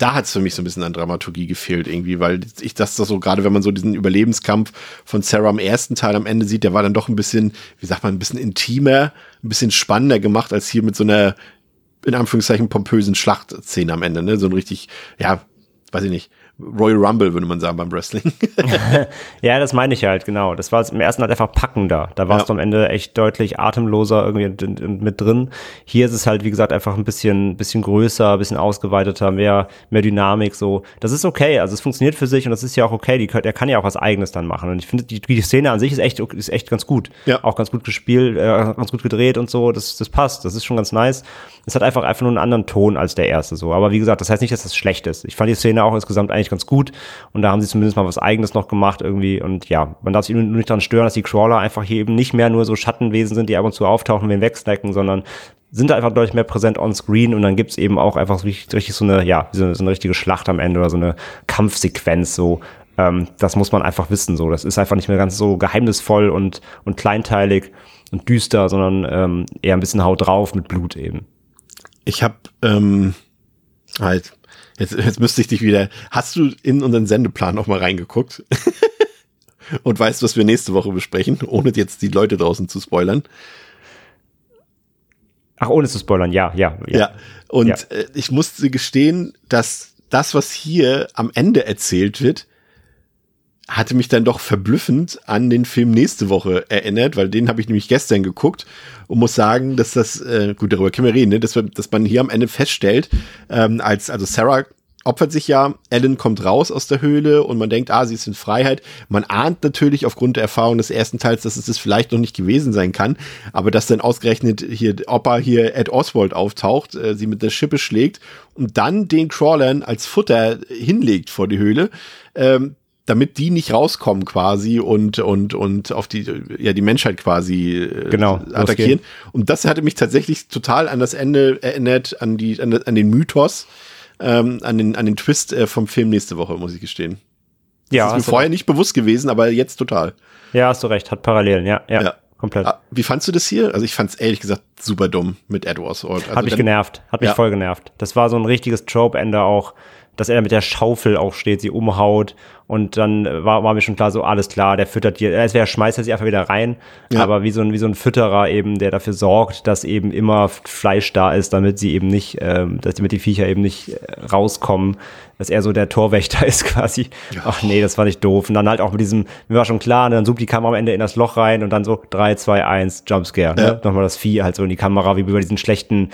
da hat es für mich so ein bisschen an Dramaturgie gefehlt irgendwie, weil ich das so, gerade wenn man so diesen Überlebenskampf von Sarah im ersten Teil am Ende sieht, der war dann doch ein bisschen, wie sagt man, ein bisschen intimer, ein bisschen spannender gemacht als hier mit so einer, in Anführungszeichen, pompösen Schlachtszene am Ende, ne? So ein richtig, ja, weiß ich nicht, Royal Rumble, würde man sagen, beim Wrestling. Ja, das meine ich halt, genau. Das war im ersten halt einfach packender. Da warst Ja. du am Ende echt deutlich atemloser irgendwie mit drin. Hier ist es halt, wie gesagt, einfach ein bisschen, bisschen größer, ein bisschen ausgeweiteter, mehr, mehr Dynamik, so. Das ist okay. Also es funktioniert für sich und das ist ja auch okay. Die, der kann ja auch was Eigenes dann machen. Und ich finde, die, die Szene an sich ist echt, ist echt ganz gut. Ja. Auch ganz gut gespielt, äh, ganz gut gedreht und so. Das, das passt. Das ist schon ganz nice. Es hat einfach, einfach nur einen anderen Ton als der erste, so. Aber wie gesagt, das heißt nicht, dass das schlecht ist. Ich fand die Szene auch insgesamt eigentlich ganz gut. Und da haben sie zumindest mal was Eigenes noch gemacht irgendwie. Und ja, man darf sich nur nicht daran stören, dass die Crawler einfach hier eben nicht mehr nur so Schattenwesen sind, die ab und zu auftauchen, wen wegsnacken, sondern sind einfach deutlich mehr präsent on screen und dann gibt's eben auch einfach so richtig, richtig so eine, ja, so eine, so eine richtige Schlacht am Ende oder so eine Kampfsequenz so. Ähm, das muss man einfach wissen so. Das ist einfach nicht mehr ganz so geheimnisvoll und, und kleinteilig und düster, sondern ähm, eher ein bisschen Haut drauf mit Blut eben. Ich habe ähm, halt, jetzt, jetzt müsste ich dich wieder, hast du in unseren Sendeplan noch mal reingeguckt? Und weißt, was wir nächste Woche besprechen, ohne jetzt die Leute draußen zu spoilern? Ach, ohne zu spoilern, ja, ja. Ja. Und Ja. Äh, ich musste gestehen, dass das, was hier am Ende erzählt wird, hatte mich dann doch verblüffend an den Film nächste Woche erinnert, weil den habe ich nämlich gestern geguckt und muss sagen, dass das, äh, gut, darüber können wir reden, ne, dass, wir, dass man hier am Ende feststellt, ähm, als, also Sarah opfert sich ja, Ellen kommt raus aus der Höhle und man denkt, ah, sie ist in Freiheit. Man ahnt natürlich aufgrund der Erfahrung des ersten Teils, dass es das vielleicht noch nicht gewesen sein kann, aber dass dann ausgerechnet hier Opa hier Ed Oswald auftaucht, äh, sie mit der Schippe schlägt und dann den Crawlern als Futter hinlegt vor die Höhle, ähm, damit die nicht rauskommen quasi und und und auf die ja die Menschheit quasi äh, Genau, attackieren. losgehen. Und das hatte mich tatsächlich total an das Ende erinnert, an die an, an den Mythos, ähm, an den an den Twist äh, vom Film nächste Woche, muss ich gestehen. ja, das ist mir vorher recht. nicht bewusst gewesen, aber jetzt total. ja, hast du recht, hat Parallelen, ja, ja, Ja. komplett. Ah, Wie fandst du das hier? Also ich fand es ehrlich gesagt super dumm mit Edward Sword. Also hat mich genervt, hat mich Ja. voll genervt. Das war so ein richtiges Trope-Ende auch, dass er mit der Schaufel auch steht, sie umhaut und dann äh, war, war mir schon klar, so alles klar, der füttert die, äh, es wäre schmeißt er sie einfach wieder rein, Ja. aber wie so ein wie so ein Fütterer eben, der dafür sorgt, dass eben immer Fleisch da ist, damit sie eben nicht, ähm, dass damit die Viecher eben nicht äh, rauskommen, dass er so der Torwächter ist quasi. Ach nee, das war nicht doof. Und dann halt auch mit diesem, mir war schon klar, und dann zoomt die Kamera am Ende in das Loch rein und dann so 3, 2, 1, Jumpscare. Ne? Ja. Nochmal das Vieh halt so in die Kamera, wie bei diesen schlechten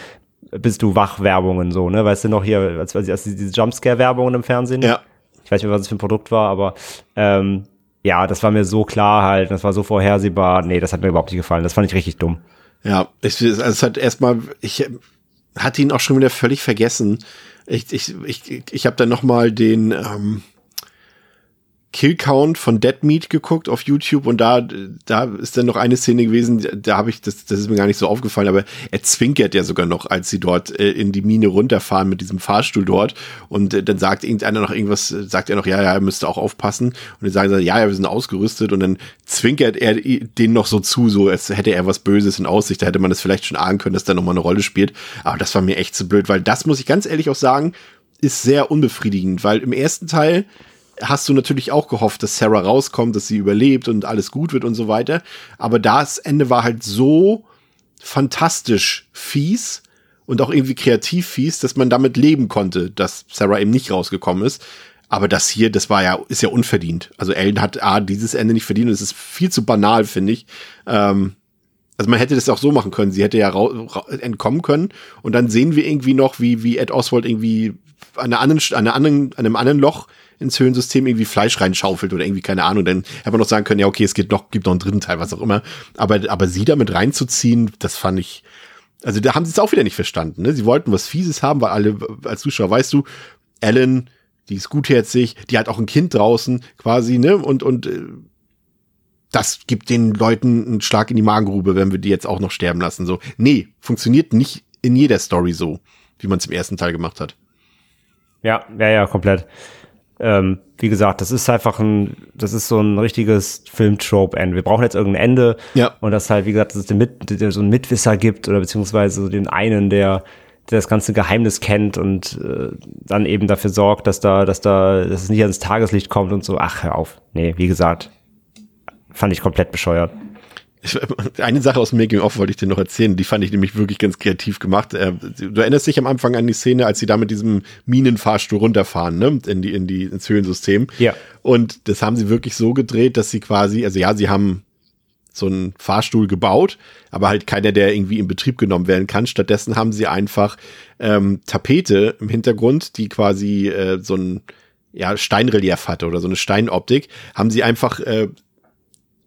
bist du wach Werbungen so, ne? Weißt du noch hier, als, als, als diese Jumpscare Werbungen im Fernsehen? Ja. Ich weiß nicht mehr, was es für ein Produkt war, aber ähm, ja, das war mir so klar halt, das war so vorhersehbar. Nee, das hat mir überhaupt nicht gefallen. Das fand ich richtig dumm. Ja, ich, es hat erstmal, ich hatte ihn auch schon wieder völlig vergessen. Ich, ich, ich, ich habe dann noch mal den ähm, Killcount von Dead Meat geguckt auf YouTube und da, da ist dann noch eine Szene gewesen, da habe ich, das, das ist mir gar nicht so aufgefallen, aber er zwinkert ja sogar noch, als sie dort äh, in die Mine runterfahren mit diesem Fahrstuhl dort und äh, dann sagt irgendeiner noch irgendwas, sagt er noch, ja, ja, er müsste auch aufpassen und dann sagen sie, ja, ja, wir sind ausgerüstet und dann zwinkert er den noch so zu, so als hätte er was Böses in Aussicht, da hätte man das vielleicht schon ahnen können, dass da nochmal eine Rolle spielt, aber das war mir echt zu blöd, weil das muss ich ganz ehrlich auch sagen, ist sehr unbefriedigend, weil im ersten Teil hast du natürlich auch gehofft, dass Sarah rauskommt, dass sie überlebt und alles gut wird und so weiter. Aber das Ende war halt so fantastisch fies und auch irgendwie kreativ fies, dass man damit leben konnte, dass Sarah eben nicht rausgekommen ist. Aber das hier, das war ja, ist ja unverdient. Also Ellen hat A, dieses Ende nicht verdient und es ist viel zu banal, finde ich. Ähm, also man hätte das auch so machen können. Sie hätte ja entkommen können und dann sehen wir irgendwie noch, wie, wie Ed Oswald irgendwie an, einer anderen, an, einer anderen, an einem anderen Loch ins Höhlensystem irgendwie Fleisch reinschaufelt oder irgendwie, keine Ahnung, dann hätte man noch sagen können, ja, okay, es gibt noch, gibt noch einen dritten Teil, was auch immer. Aber, aber sie damit reinzuziehen, das fand ich, also da haben sie es auch wieder nicht verstanden. Ne? Sie wollten was Fieses haben, weil alle, als Zuschauer weißt du, Ellen, die ist gutherzig, die hat auch ein Kind draußen quasi, ne? Und, und äh, das gibt den Leuten einen Schlag in die Magengrube, wenn wir die jetzt auch noch sterben lassen. So, nee, funktioniert nicht in jeder Story so, wie man es im ersten Teil gemacht hat. Ja, ja, ja, komplett. Ähm, wie gesagt, das ist einfach ein, das ist so ein richtiges Film-Trope-End. Wir brauchen jetzt irgendein Ende. Ja. Und das halt, wie gesagt, dass es den Mit, so einen Mitwisser gibt oder beziehungsweise den einen, der, der das ganze Geheimnis kennt und äh, dann eben dafür sorgt, dass da, dass da, dass es nicht ans Tageslicht kommt und so. Ach, hör auf. Nee, wie gesagt, fand ich komplett bescheuert. Eine Sache aus dem Making-of wollte ich dir noch erzählen, die fand ich nämlich wirklich ganz kreativ gemacht. Äh, du erinnerst dich am Anfang an die Szene, als sie da mit diesem Minenfahrstuhl runterfahren, ne, in die, in die, ins Höhlensystem. Ja. Und das haben sie wirklich so gedreht, dass sie quasi, also ja, sie haben so einen Fahrstuhl gebaut, aber halt keiner, der irgendwie in Betrieb genommen werden kann. Stattdessen haben sie einfach ähm, Tapete im Hintergrund, die quasi äh, so ein ja, Steinrelief hatte oder so eine Steinoptik, haben sie einfach äh,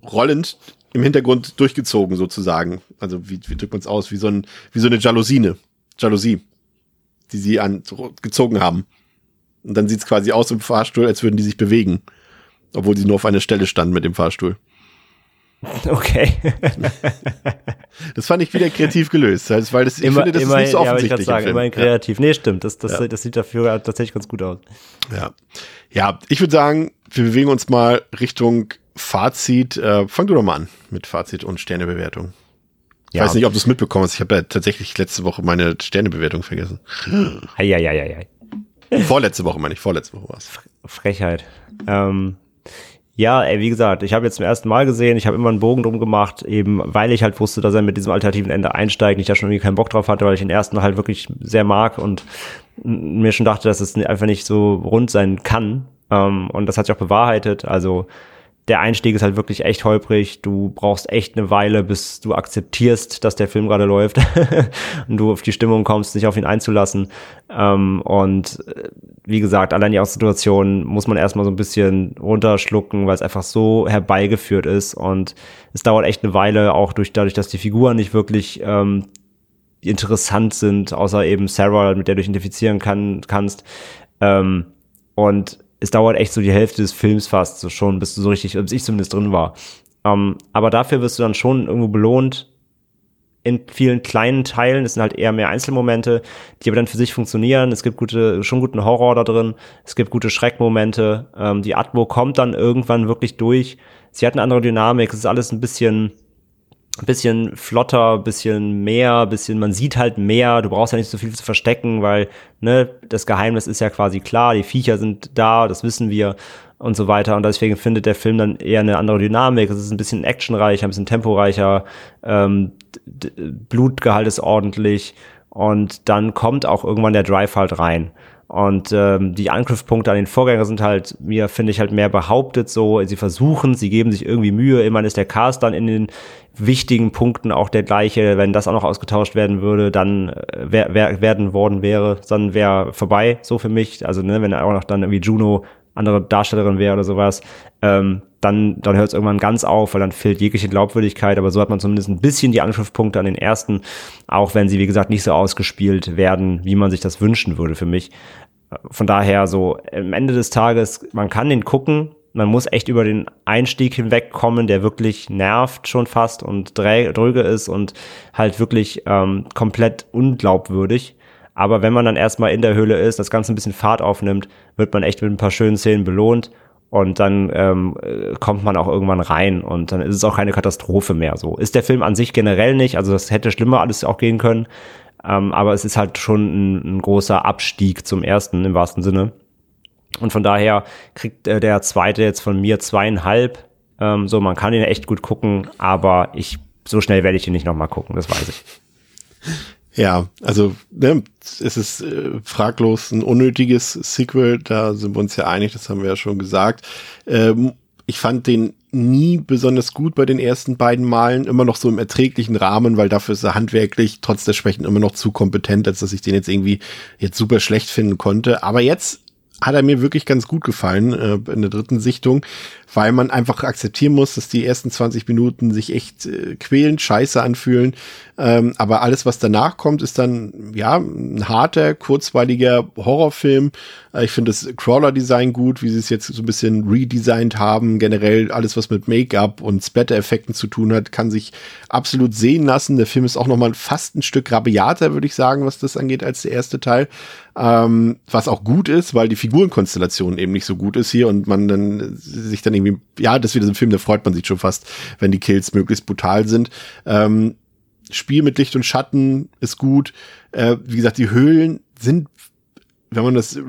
rollend im Hintergrund durchgezogen sozusagen. Also wie, wie drückt man es aus? Wie so, ein, wie so eine Jalousine. Jalousie, die sie an, gezogen haben. Und dann sieht es quasi aus im Fahrstuhl, als würden die sich bewegen. Obwohl sie nur auf einer Stelle standen mit dem Fahrstuhl. Okay. das fand ich wieder kreativ gelöst, weil das, ich immer, finde, das immer, ist nicht so ja, offensichtlich. ich sagen, immerhin kreativ. Nee, stimmt. Das, das, Ja. das sieht dafür tatsächlich ganz gut aus. Ja. Ja, ich würde sagen, wir bewegen uns mal Richtung Fazit. Äh, fang du doch mal an mit Fazit und Sternebewertung. Ich Ja. weiß nicht, ob du es mitbekommen hast. Ich habe ja tatsächlich letzte Woche meine Sternebewertung vergessen. Eieieiei. Vorletzte Woche, meine ich. Vorletzte Woche war's. Frechheit. Ähm, ja, ey, wie gesagt, ich habe jetzt zum ersten Mal gesehen, ich habe immer einen Bogen drum gemacht, eben weil ich halt wusste, dass er mit diesem alternativen Ende einsteigt, und ich da schon irgendwie keinen Bock drauf hatte, weil ich den ersten halt wirklich sehr mag und mir schon dachte, dass es einfach nicht so rund sein kann. Ähm, und das hat sich auch bewahrheitet. Also der Einstieg ist halt wirklich echt holprig. Du brauchst echt eine Weile, bis du akzeptierst, dass der Film gerade läuft und du auf die Stimmung kommst, sich auf ihn einzulassen. Ähm, und äh, wie gesagt, allein die Situation muss man erstmal so ein bisschen runterschlucken, weil es einfach so herbeigeführt ist. Und es dauert echt eine Weile, auch durch, dadurch, dass die Figuren nicht wirklich ähm, interessant sind, außer eben Sarah, mit der du dich identifizieren kann, kannst. Ähm, und es dauert echt so die Hälfte des Films fast so schon, bis du so richtig, bis ich zumindest drin war. Ähm, aber dafür wirst du dann schon irgendwo belohnt in vielen kleinen Teilen. Es sind halt eher mehr Einzelmomente, die aber dann für sich funktionieren. Es gibt gute, schon guten Horror da drin. Es gibt gute Schreckmomente. Ähm, die Atmo kommt dann irgendwann wirklich durch. Sie hat eine andere Dynamik. Es ist alles ein bisschen, ein bisschen flotter, bisschen mehr, bisschen, man sieht halt mehr, du brauchst ja nicht so viel zu verstecken, weil, ne, das Geheimnis ist ja quasi klar, die Viecher sind da, das wissen wir und so weiter. Und deswegen findet der Film dann eher eine andere Dynamik. Es ist ein bisschen actionreicher, ein bisschen temporeicher, ähm, Blutgehalt ist ordentlich und dann kommt auch irgendwann der Drive halt rein. Und ähm, die Angriffspunkte an den Vorgänger sind halt, mir finde ich halt mehr behauptet so. Sie versuchen, sie geben sich irgendwie Mühe. Immerhin ist der Cast dann in den wichtigen Punkten auch der gleiche. Wenn das auch noch ausgetauscht werden würde, dann äh, wer, wer, werden worden wäre, dann wäre vorbei, so für mich. Also ne, wenn auch noch dann irgendwie Juno andere Darstellerin wäre oder sowas, ähm, dann, dann hört es irgendwann ganz auf, weil dann fehlt jegliche Glaubwürdigkeit, aber so hat man zumindest ein bisschen die Angriffspunkte an den ersten, auch wenn sie, wie gesagt, nicht so ausgespielt werden, wie man sich das wünschen würde für mich. Von daher so, am Ende des Tages, man kann den gucken, man muss echt über den Einstieg hinwegkommen, der wirklich nervt schon fast und dröge ist und halt wirklich ähm, komplett unglaubwürdig. Aber wenn man dann erstmal in der Höhle ist, das Ganze ein bisschen Fahrt aufnimmt, wird man echt mit ein paar schönen Szenen belohnt. Und dann ähm, äh, kommt man auch irgendwann rein und dann ist es auch keine Katastrophe mehr. So ist der Film an sich generell nicht. Also das hätte schlimmer alles auch gehen können. Ähm, aber es ist halt schon ein, ein großer Abstieg zum ersten im wahrsten Sinne. Und von daher kriegt äh, der zweite jetzt von mir zweieinhalb. Ähm, so, man kann ihn echt gut gucken, aber ich so schnell werde ich ihn nicht nochmal gucken, das weiß ich. Ja, also ne, es ist äh, fraglos ein unnötiges Sequel, da sind wir uns ja einig, das haben wir ja schon gesagt. Ähm, ich fand den nie besonders gut bei den ersten beiden Malen, immer noch so im erträglichen Rahmen, weil dafür ist er handwerklich trotz der Schwächen immer noch zu kompetent, als dass ich den jetzt irgendwie jetzt super schlecht finden konnte. Aber jetzt hat er mir wirklich ganz gut gefallen äh, in der dritten Sichtung, weil man einfach akzeptieren muss, dass die ersten 20 Minuten sich echt äh, quälend scheiße anfühlen. Ähm, aber alles, was danach kommt, ist dann ja ein harter, kurzweiliger Horrorfilm. Äh, ich finde das Crawler-Design gut, wie sie es jetzt so ein bisschen redesigned haben. Generell alles, was mit Make-up und Splatter-Effekten zu tun hat, kann sich absolut sehen lassen. Der Film ist auch nochmal fast ein Stück rabiater, würde ich sagen, was das angeht, als der erste Teil. Ähm, was auch gut ist, weil die Figurenkonstellation eben nicht so gut ist hier und man dann sich dann irgendwie, ja, das ist wieder so ein Film, da freut man sich schon fast, wenn die Kills möglichst brutal sind. Ähm, Spiel mit Licht und Schatten ist gut. Äh, wie gesagt, die Höhlen sind wenn man das,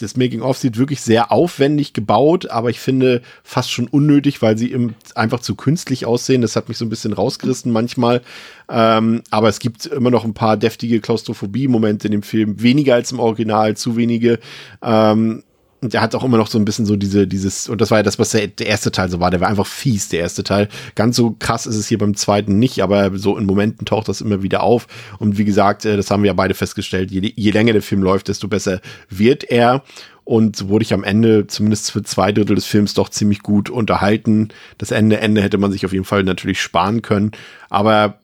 das Making-of sieht, wirklich sehr aufwendig gebaut, aber ich finde fast schon unnötig, weil sie im, einfach zu künstlich aussehen. Das hat mich so ein bisschen rausgerissen manchmal. Ähm, aber es gibt immer noch ein paar deftige Klaustrophobie-Momente in dem Film. Weniger als im Original, zu wenige. Ähm, und der hat auch immer noch so ein bisschen so diese, dieses, und das war ja das, was der, der erste Teil so war, der war einfach fies, der erste Teil. Ganz so krass ist es hier beim zweiten nicht, aber so in Momenten taucht das immer wieder auf. Und wie gesagt, äh, das haben wir ja beide festgestellt, je, je länger der Film läuft, desto besser wird er. Und so wurde ich am Ende, zumindest für zwei Drittel des Films, doch ziemlich gut unterhalten. Das Ende, Ende hätte man sich auf jeden Fall natürlich sparen können. Aber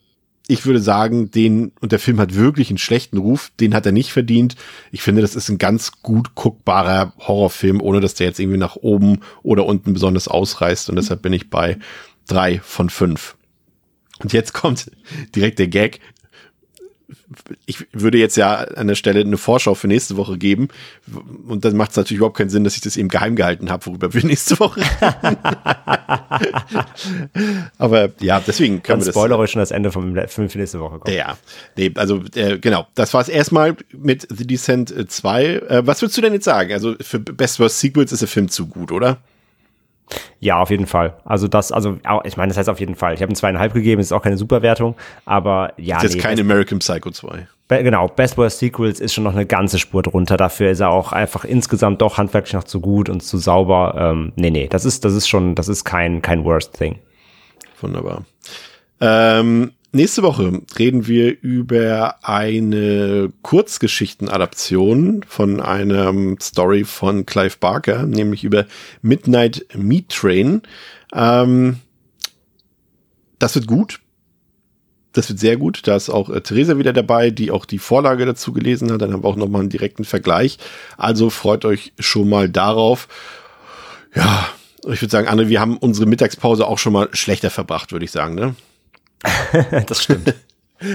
ich würde sagen, den, und der Film hat wirklich einen schlechten Ruf, den hat er nicht verdient. Ich finde, das ist ein ganz gut guckbarer Horrorfilm, ohne dass der jetzt irgendwie nach oben oder unten besonders ausreißt. Und deshalb bin ich bei drei von fünf. Und jetzt kommt direkt der Gag ich würde jetzt ja an der Stelle eine Vorschau für nächste Woche geben. Und dann macht es natürlich überhaupt keinen Sinn, dass ich das eben geheim gehalten habe, worüber wir nächste Woche reden. Aber ja, deswegen können dann wir das. Spoiler euch schon das Ende vom Film für nächste Woche. Kommen. Ja, nee, also äh, genau, das war es erstmal mit The Descent 2. Äh, was würdest du denn jetzt sagen? Also für Best Worst Sequels ist der Film zu gut, oder? Ja, auf jeden Fall. Also das, also ich meine, das heißt auf jeden Fall. Ich habe ihm zweieinhalb gegeben, ist auch keine Superwertung, aber ja. Das ist nee, kein American Psycho 2. Be genau, Best Worst Sequels ist schon noch eine ganze Spur drunter. Dafür ist er auch einfach insgesamt doch handwerklich noch zu gut und zu sauber. Ähm, nee, nee, das ist, das ist schon, das ist kein, kein Worst Thing. Wunderbar. Ähm, Nächste Woche reden wir über eine Kurzgeschichtenadaption von einem Story von Clive Barker, nämlich über Midnight Meat Train. Ähm, das wird gut. Das wird sehr gut. Da ist auch äh, Theresa wieder dabei, die auch die Vorlage dazu gelesen hat. Dann haben wir auch nochmal einen direkten Vergleich. Also freut euch schon mal darauf. Ja, ich würde sagen, Anne, wir haben unsere Mittagspause auch schon mal schlechter verbracht, würde ich sagen, ne? das stimmt.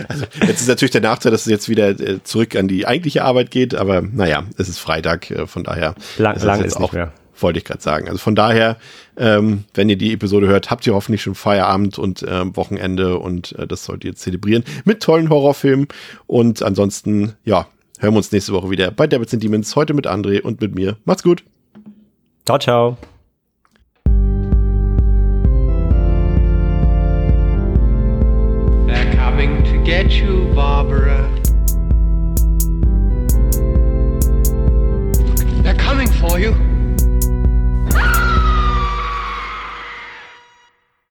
Also jetzt ist natürlich der Nachteil, dass es jetzt wieder äh, zurück an die eigentliche Arbeit geht, aber naja, es ist Freitag, äh, von daher. Lang, lang ist, ist auch, mehr. Wollte ich gerade sagen. Also von daher, ähm, wenn ihr die Episode hört, habt ihr hoffentlich schon Feierabend und äh, Wochenende und äh, das sollt ihr zelebrieren mit tollen Horrorfilmen. Und ansonsten, ja, hören wir uns nächste Woche wieder bei Devils and Demons. Heute mit André und mit mir. Macht's gut. Ciao, ciao. coming to get you, Barbara. They're coming for you.